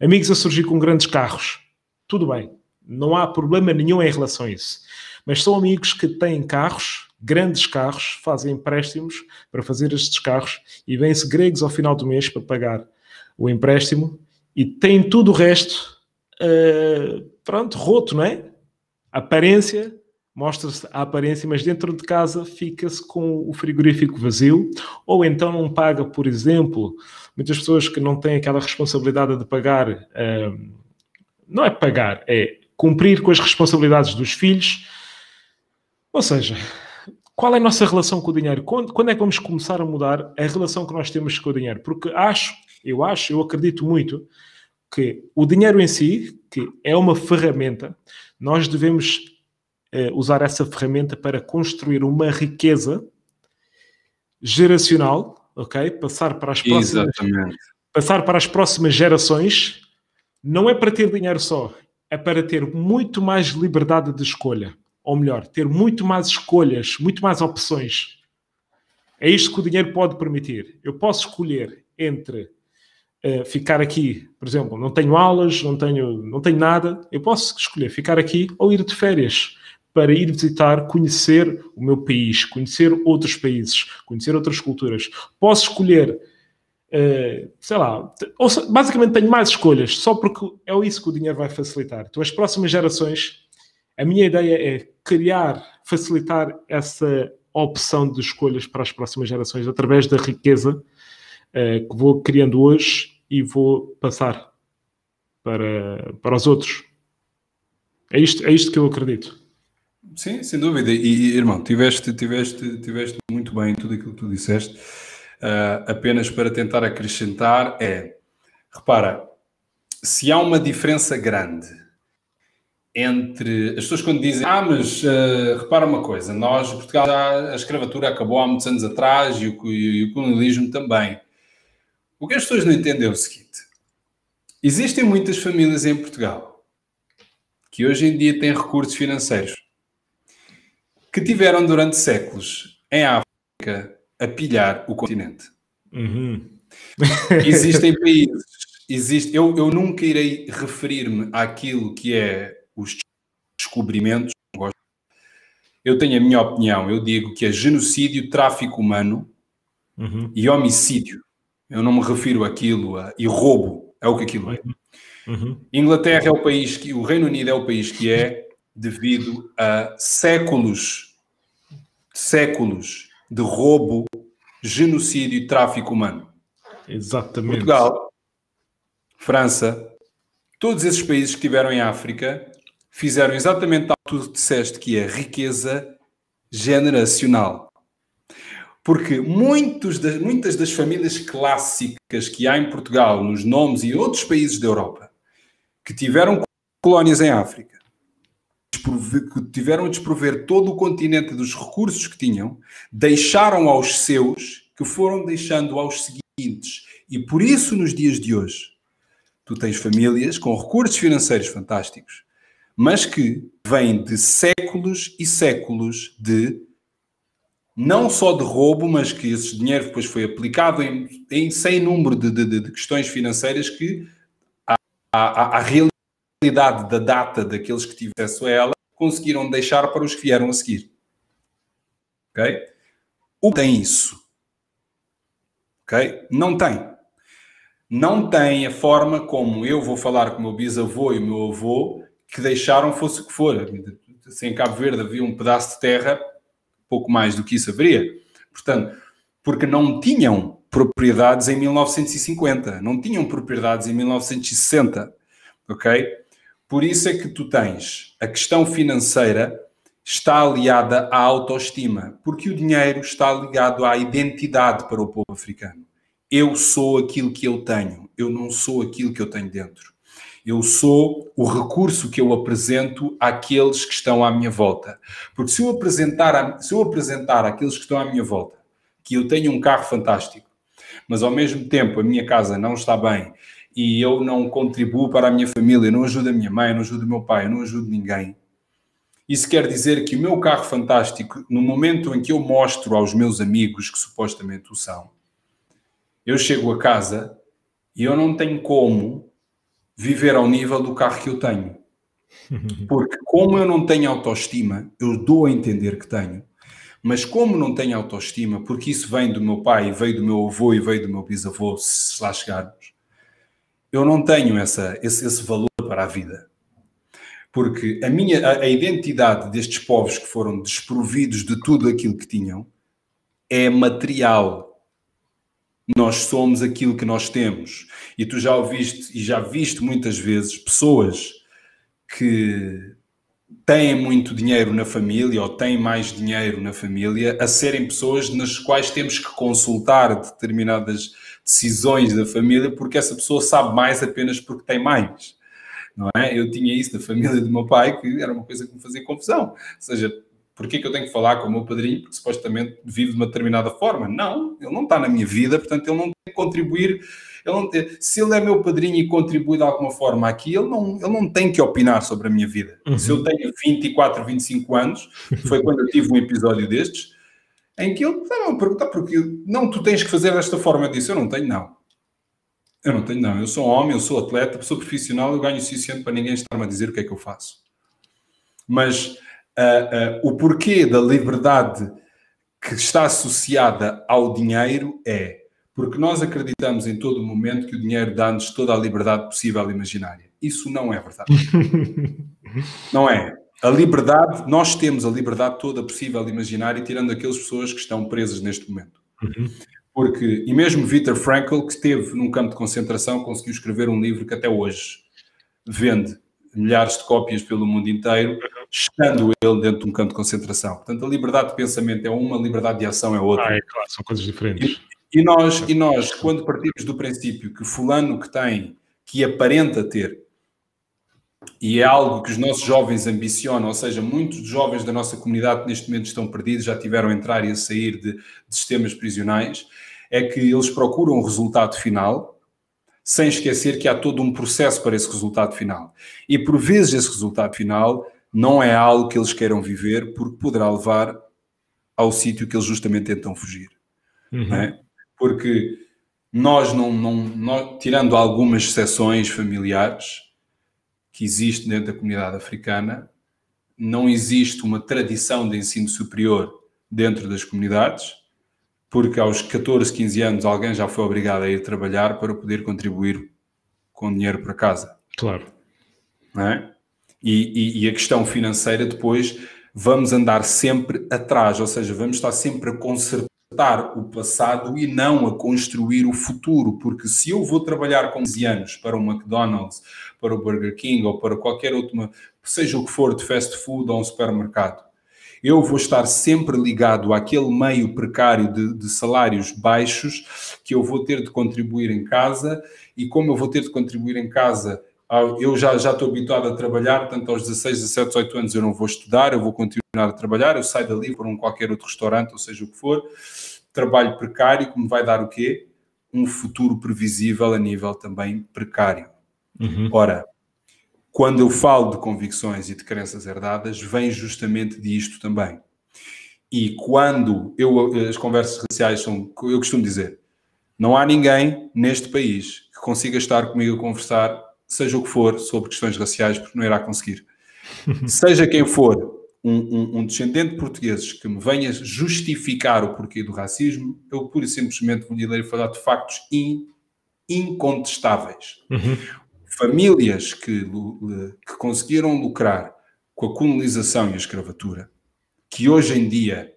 Amigos a surgir com grandes carros. Tudo bem. Não há problema nenhum em relação a isso. Mas são amigos que têm carros, grandes carros, fazem empréstimos para fazer estes carros e vêm-se gregos ao final do mês para pagar o empréstimo e têm tudo o resto, uh, pronto, roto, não é? Aparência, mostra-se a aparência, mas dentro de casa fica-se com o frigorífico vazio, ou então não paga, por exemplo, muitas pessoas que não têm aquela responsabilidade de pagar, uh, não é pagar, é cumprir com as responsabilidades dos filhos, ou seja, qual é a nossa relação com o dinheiro? Quando, quando, é que vamos começar a mudar a relação que nós temos com o dinheiro? Porque acho, eu acho, eu acredito muito que o dinheiro em si, que é uma ferramenta, nós devemos eh, usar essa ferramenta para construir uma riqueza geracional, ok? Passar para as próximas, Exatamente. passar para as próximas gerações. Não é para ter dinheiro só, é para ter muito mais liberdade de escolha ou melhor, ter muito mais escolhas, muito mais opções. É isto que o dinheiro pode permitir. Eu posso escolher entre uh, ficar aqui, por exemplo, não tenho aulas, não tenho, não tenho nada, eu posso escolher ficar aqui ou ir de férias para ir visitar, conhecer o meu país, conhecer outros países, conhecer outras culturas. Posso escolher, uh, sei lá, ou, basicamente tenho mais escolhas, só porque é isso que o dinheiro vai facilitar. Então, as próximas gerações a minha ideia é criar, facilitar essa opção de escolhas para as próximas gerações através da riqueza uh, que vou criando hoje e vou passar para, para os outros. É isto, é isto que eu acredito. Sim, sem dúvida. E, irmão, tiveste, tiveste, tiveste muito bem tudo aquilo que tu disseste. Uh, apenas para tentar acrescentar é, repara, se há uma diferença grande entre as pessoas quando dizem ah, mas uh, repara uma coisa, nós, Portugal, já, a escravatura acabou há muitos anos atrás e o, e o colonialismo também. O que as pessoas não entendem é o seguinte: existem muitas famílias em Portugal que hoje em dia têm recursos financeiros que tiveram durante séculos em África a pilhar o continente. Uhum. Existem países, existe, eu, eu nunca irei referir-me àquilo que é os descobrimentos. Eu tenho a minha opinião. Eu digo que é genocídio, tráfico humano uhum. e homicídio. Eu não me refiro àquilo a, e roubo. É o que aquilo é. Uhum. Inglaterra é o país que, o Reino Unido é o país que é devido a séculos, séculos de roubo, genocídio e tráfico humano. Exatamente. Portugal, França, todos esses países que estiveram em África fizeram exatamente o que tu disseste, que é riqueza generacional. Porque muitos das, muitas das famílias clássicas que há em Portugal, nos nomes e outros países da Europa, que tiveram colónias em África, que tiveram a desprover todo o continente dos recursos que tinham, deixaram aos seus, que foram deixando aos seguintes. E por isso, nos dias de hoje, tu tens famílias com recursos financeiros fantásticos, mas que vêm de séculos e séculos de não só de roubo, mas que esse dinheiro depois foi aplicado em, em sem número de, de, de, questões financeiras que a, a, a, realidade da data daqueles que tiveram acesso a ela conseguiram deixar para os que vieram a seguir. Ok? O tem isso? Ok? Não tem. Não tem a forma como eu vou falar com o meu bisavô e o meu avô que deixaram fosse o que for. Se em Cabo Verde havia um pedaço de terra, pouco mais do que isso haveria. Portanto, porque não tinham propriedades em 1950, não tinham propriedades em 1960, ok? Por isso é que tu tens a questão financeira está aliada à autoestima, porque o dinheiro está ligado à identidade para o povo africano. Eu sou aquilo que eu tenho, eu não sou aquilo que eu tenho dentro. Eu sou o recurso que eu apresento àqueles que estão à minha volta. Porque se eu apresentar, se eu apresentar àqueles que estão à minha volta que eu tenho um carro fantástico, mas ao mesmo tempo a minha casa não está bem e eu não contribuo para a minha família, não ajudo a minha mãe, não ajudo o meu pai, não ajudo ninguém. Isso quer dizer que o meu carro fantástico, no momento em que eu mostro aos meus amigos que supostamente o são, eu chego a casa e eu não tenho como viver ao nível do carro que eu tenho. Porque como eu não tenho autoestima, eu dou a entender que tenho, mas como não tenho autoestima, porque isso vem do meu pai, veio do meu avô e veio do meu bisavô, se lá chegarmos, eu não tenho essa, esse, esse valor para a vida. Porque a minha a, a identidade destes povos que foram desprovidos de tudo aquilo que tinham é material, nós somos aquilo que nós temos. E tu já ouviste e já viste muitas vezes pessoas que têm muito dinheiro na família ou têm mais dinheiro na família a serem pessoas nas quais temos que consultar determinadas decisões da família porque essa pessoa sabe mais apenas porque tem mais. Não é? Eu tinha isso da família do meu pai que era uma coisa que me fazia confusão. Ou seja, Porquê que eu tenho que falar com o meu padrinho? Porque supostamente vive de uma determinada forma. Não, ele não está na minha vida, portanto ele não tem que contribuir. Ele não tem, se ele é meu padrinho e contribui de alguma forma aqui, ele não, ele não tem que opinar sobre a minha vida. Uhum. Se eu tenho 24, 25 anos, foi quando eu tive um episódio destes, em que ele estava a perguntar porque não, tu tens que fazer desta forma. Eu disse, eu não tenho, não. Eu não tenho, não. Eu sou homem, eu sou atleta, sou profissional, eu ganho o suficiente para ninguém estar-me a dizer o que é que eu faço. Mas uh, uh, o porquê da liberdade que está associada ao dinheiro é porque nós acreditamos em todo momento que o dinheiro dá-nos toda a liberdade possível e imaginária. Isso não é verdade. não é. A liberdade, nós temos a liberdade toda possível e imaginária, tirando aquelas pessoas que estão presas neste momento. Uhum. Porque, e mesmo Viktor Frankl, que esteve num campo de concentração, conseguiu escrever um livro que até hoje vende milhares de cópias pelo mundo inteiro, estando ele dentro de um campo de concentração. Portanto, a liberdade de pensamento é uma, a liberdade de ação é outra. Ah, é claro, são coisas diferentes. E, e, nós, e nós, quando partimos do princípio que fulano que tem, que aparenta ter, e é algo que os nossos jovens ambicionam, ou seja, muitos jovens da nossa comunidade neste momento estão perdidos, já tiveram a entrar e a sair de, de sistemas prisionais, é que eles procuram o resultado final, sem esquecer que há todo um processo para esse resultado final. E por vezes esse resultado final não é algo que eles queiram viver, porque poderá levar ao sítio que eles justamente tentam fugir. Uhum. É? Porque nós não, não nós, tirando algumas exceções familiares que existem dentro da comunidade africana, não existe uma tradição de ensino superior dentro das comunidades porque aos 14, 15 anos alguém já foi obrigado a ir trabalhar para poder contribuir com dinheiro para casa. Claro. É? E, e, e, a questão financeira depois vamos andar sempre atrás, ou seja, vamos estar sempre a consertar o passado e não a construir o futuro, porque se eu vou trabalhar com 15 anos para o McDonald's, para o Burger King ou para qualquer outro, seja o que for de fast food ou um supermercado, Eu vou estar sempre ligado àquele meio precário de, de, salários baixos que eu vou ter de contribuir em casa, e como eu vou ter de contribuir em casa, eu já, já estou habituado a trabalhar, portanto, aos 16, 17, 18 anos eu não vou estudar, eu vou continuar a trabalhar, eu saio dali para um qualquer outro restaurante, ou seja o que for, trabalho precário que me vai dar o quê? Um futuro previsível a nível também precário. Uhum. Ora, quando eu falo de convicções e de crenças herdadas, vem justamente disto também. E quando eu, as conversas raciais são, eu costumo dizer, não há ninguém neste país que consiga estar comigo a conversar, seja o que for, sobre questões raciais, porque não irá conseguir. seja quem for, um, um, um, descendente de portugueses que me venha justificar o porquê do racismo, eu pura e simplesmente vou lhe falar de factos in, incontestáveis. Uhum famílias que, que conseguiram lucrar com a colonização e a escravatura, que hoje em dia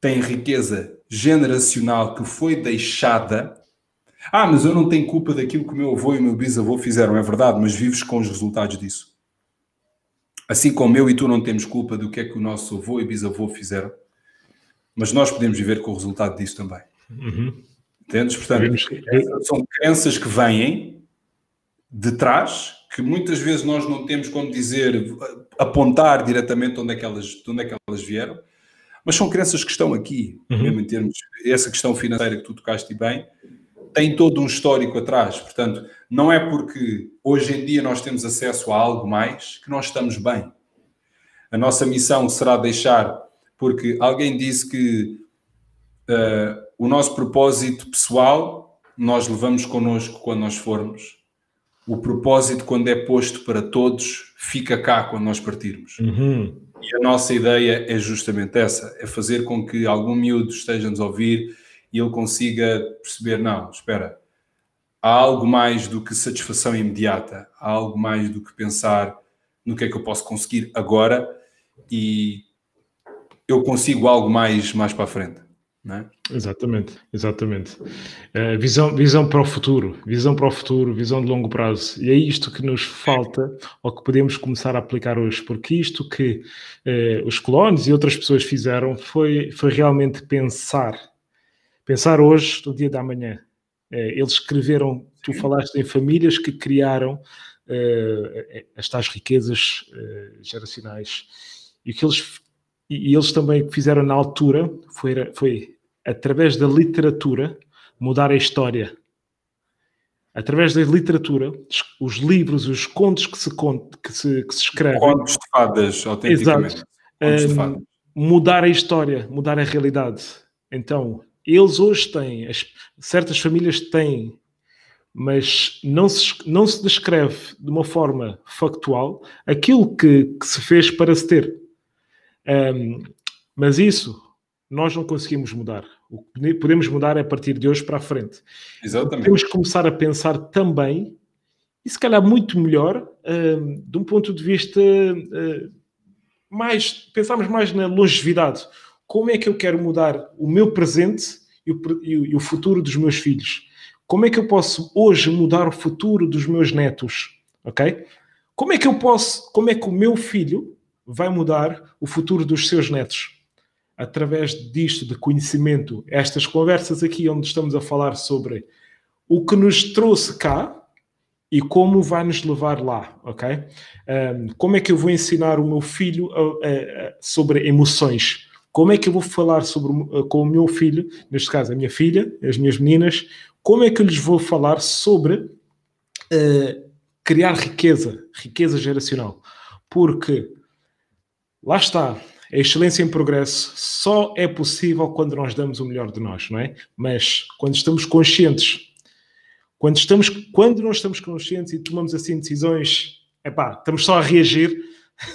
têm riqueza generacional que foi deixada. Ah, mas eu não tenho culpa daquilo que o meu avô e o meu bisavô fizeram, é verdade, mas vives com os resultados disso. Assim como eu e tu não temos culpa do que é que o nosso avô e bisavô fizeram, mas nós podemos viver com o resultado disso também. Uhum. Entendes? Portanto, são crenças que vêm de trás, que muitas vezes nós não temos como dizer, apontar diretamente onde é que elas, de onde é que elas vieram, mas são crenças que estão aqui, uhum. mesmo em termos, essa questão financeira que tu tocaste bem, tem todo um histórico atrás, portanto, não é porque hoje em dia nós temos acesso a algo mais que nós estamos bem. A nossa missão será deixar, porque alguém disse que uh, o nosso propósito pessoal nós levamos connosco quando nós formos, o propósito, quando é posto para todos, fica cá quando nós partirmos. Uhum. E a nossa ideia é justamente essa: é fazer com que algum miúdo esteja-nos a ouvir e ele consiga perceber, não, espera, há algo mais do que satisfação imediata, há algo mais do que pensar no que é que eu posso conseguir agora e eu consigo algo mais, mais para a frente. É? Exatamente, exatamente. Uh, visão, visão para o futuro, visão para o futuro, visão de longo prazo. E é isto que nos falta, ou que podemos começar a aplicar hoje, porque isto que uh, os colonos e outras pessoas fizeram foi, foi realmente pensar. Pensar hoje, no dia da manhã. Uh, eles escreveram, tu falaste em famílias que criaram as tais riquezas geracionais. E o que eles e, eles também fizeram na altura foi, foi através da literatura, mudar a história. Através da literatura, os livros, os contos que se, que se, que se escrevem. Contos de fadas, autenticamente. Exato. Um, fadas. Mudar a história, mudar a realidade. Então, eles hoje têm, as, certas famílias têm, mas não se, não se descreve de uma forma factual aquilo que, que se fez para se ter. Um, mas isso nós não conseguimos mudar. O que podemos mudar é a partir de hoje para a frente. Exatamente. Temos que começar a pensar também, e se calhar muito melhor, uh, de um ponto de vista uh, mais, pensarmos mais na longevidade. Como é que eu quero mudar o meu presente e o, e o futuro dos meus filhos? Como é que eu posso hoje mudar o futuro dos meus netos? Ok? Como é que eu posso, como é que o meu filho vai mudar o futuro dos seus netos? através disto, de conhecimento, estas conversas aqui onde estamos a falar sobre o que nos trouxe cá e como vai nos levar lá, ok? Um, como é que eu vou ensinar o meu filho a, a, a, sobre emoções? Como é que eu vou falar sobre, com o meu filho, neste caso a minha filha, as minhas meninas, como é que eu lhes vou falar sobre uh, criar riqueza, riqueza geracional? Porque lá está, a excelência em progresso só é possível quando nós damos o melhor de nós, não é? Mas quando estamos conscientes, quando, estamos, quando não estamos conscientes e tomamos assim decisões, epá, estamos só a reagir,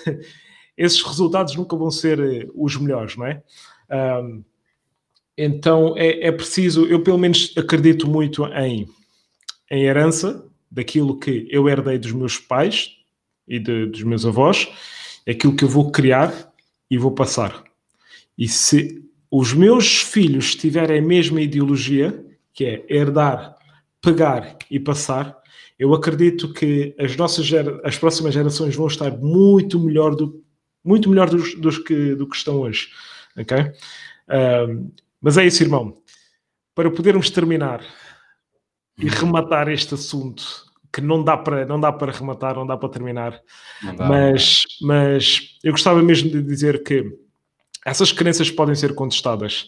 esses resultados nunca vão ser eh, os melhores, não é? Um, então é, é, preciso, eu pelo menos acredito muito em, em herança, daquilo que eu herdei dos meus pais e de, dos meus avós, aquilo que eu vou criar e vou passar. E se os meus filhos tiverem a mesma ideologia, que é herdar, pegar e passar, eu acredito que as nossas as próximas gerações vão estar muito melhor do, muito melhor dos, dos que, do que estão hoje. Ok? Uh, mas é isso, irmão. Para podermos terminar e rematar este assunto que não dá para não dá para rematar, não dá para terminar. Dá, mas, mas eu gostava mesmo de dizer que essas crenças podem ser contestadas.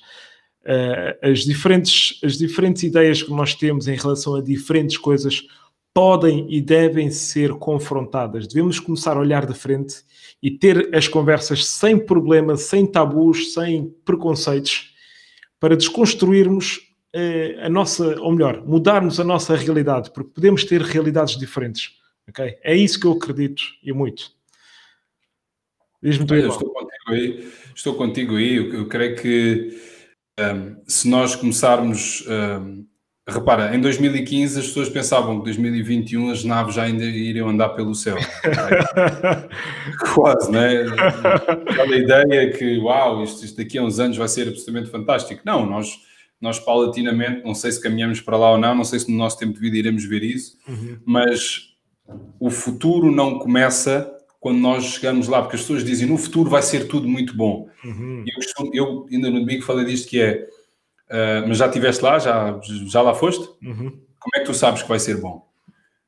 Uh, as, diferentes, as diferentes ideias que nós temos em relação a diferentes coisas podem e devem ser confrontadas. Devemos começar a olhar de frente e ter as conversas sem problemas, sem tabus, sem preconceitos, para desconstruirmos eh, a nossa, ou melhor, mudarmos a nossa realidade, porque podemos ter realidades diferentes. Okay? É isso que eu acredito e muito. Diz-me tu, estou contigo aí. Estou contigo aí. Eu, eu creio que um, se nós começarmos um, Repara, em 2015 as pessoas pensavam que em 2021 as naves já ainda iriam andar pelo céu. Quase, né? Aquela ideia que, uau, isto, isto, daqui a uns anos vai ser absolutamente fantástico. Não, nós, nós paulatinamente, não sei se caminhamos para lá ou não, não sei se no nosso tempo de vida iremos ver isso, uhum. mas o futuro não começa quando nós chegamos lá, porque as pessoas dizem no futuro vai ser tudo muito bom. Uhum. Eu, eu ainda no domingo falei disto que é Uh, mas já estiveste lá, já, já lá foste? Uhum. Como é que tu sabes que vai ser bom?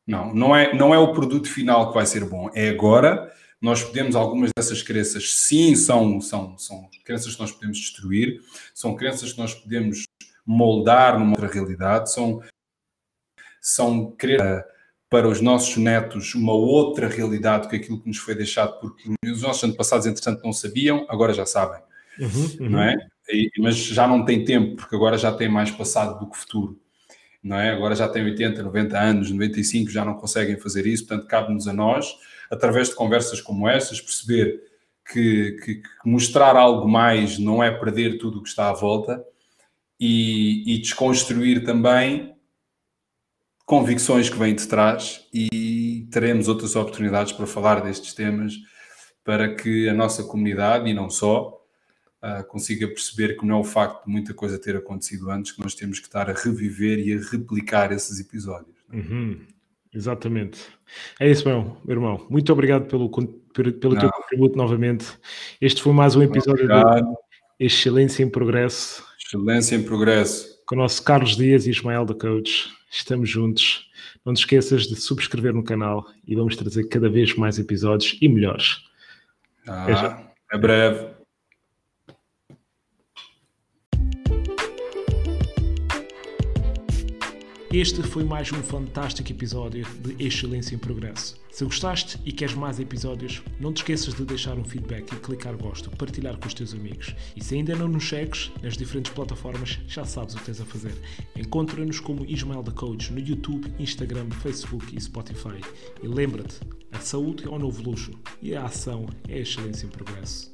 Não, não é, não é o produto final que vai ser bom, é agora. Nós podemos, algumas dessas crenças, sim, são, são, são crenças que nós podemos destruir, são crenças que nós podemos moldar numa outra realidade, são, são querer para os nossos netos uma outra realidade que aquilo que nos foi deixado, porque os nossos antepassados, entretanto, não sabiam, agora já sabem. Uhum, uhum. Não é? Mas já não tem tempo, porque agora já tem mais passado do que futuro. Não é? Agora já tem 80, 90 anos, 95, já não conseguem fazer isso, portanto, cabe-nos a nós, através de conversas como estas, perceber que, que, que, mostrar algo mais não é perder tudo o que está à volta e, e desconstruir também convicções que vêm de trás e teremos outras oportunidades para falar destes temas para que a nossa comunidade e não só uh, consiga perceber que não é o facto de muita coisa ter acontecido antes que nós temos que estar a reviver e a replicar esses episódios. É? Uhum. Exatamente. É isso, meu, irmão. Muito obrigado pelo, pelo teu contributo novamente. Este foi mais um episódio de Excelência em Progresso. Excelência em Progresso. Com o nosso Carlos Dias e Ismael da Coach. Estamos juntos. Não te esqueças de subscrever no canal e vamos trazer cada vez mais episódios e melhores. Ah, é breve. Este foi mais um fantástico episódio de Excelência em Progresso. Se gostaste e queres mais episódios, não te esqueças de deixar um feedback e clicar gosto, partilhar com os teus amigos. E se ainda não nos segues nas diferentes plataformas, já sabes o que tens a fazer. Encontra-nos como Ismael da Coach no YouTube, Instagram, Facebook e Spotify. E lembra-te, a saúde é o novo luxo e a ação é a excelência em progresso.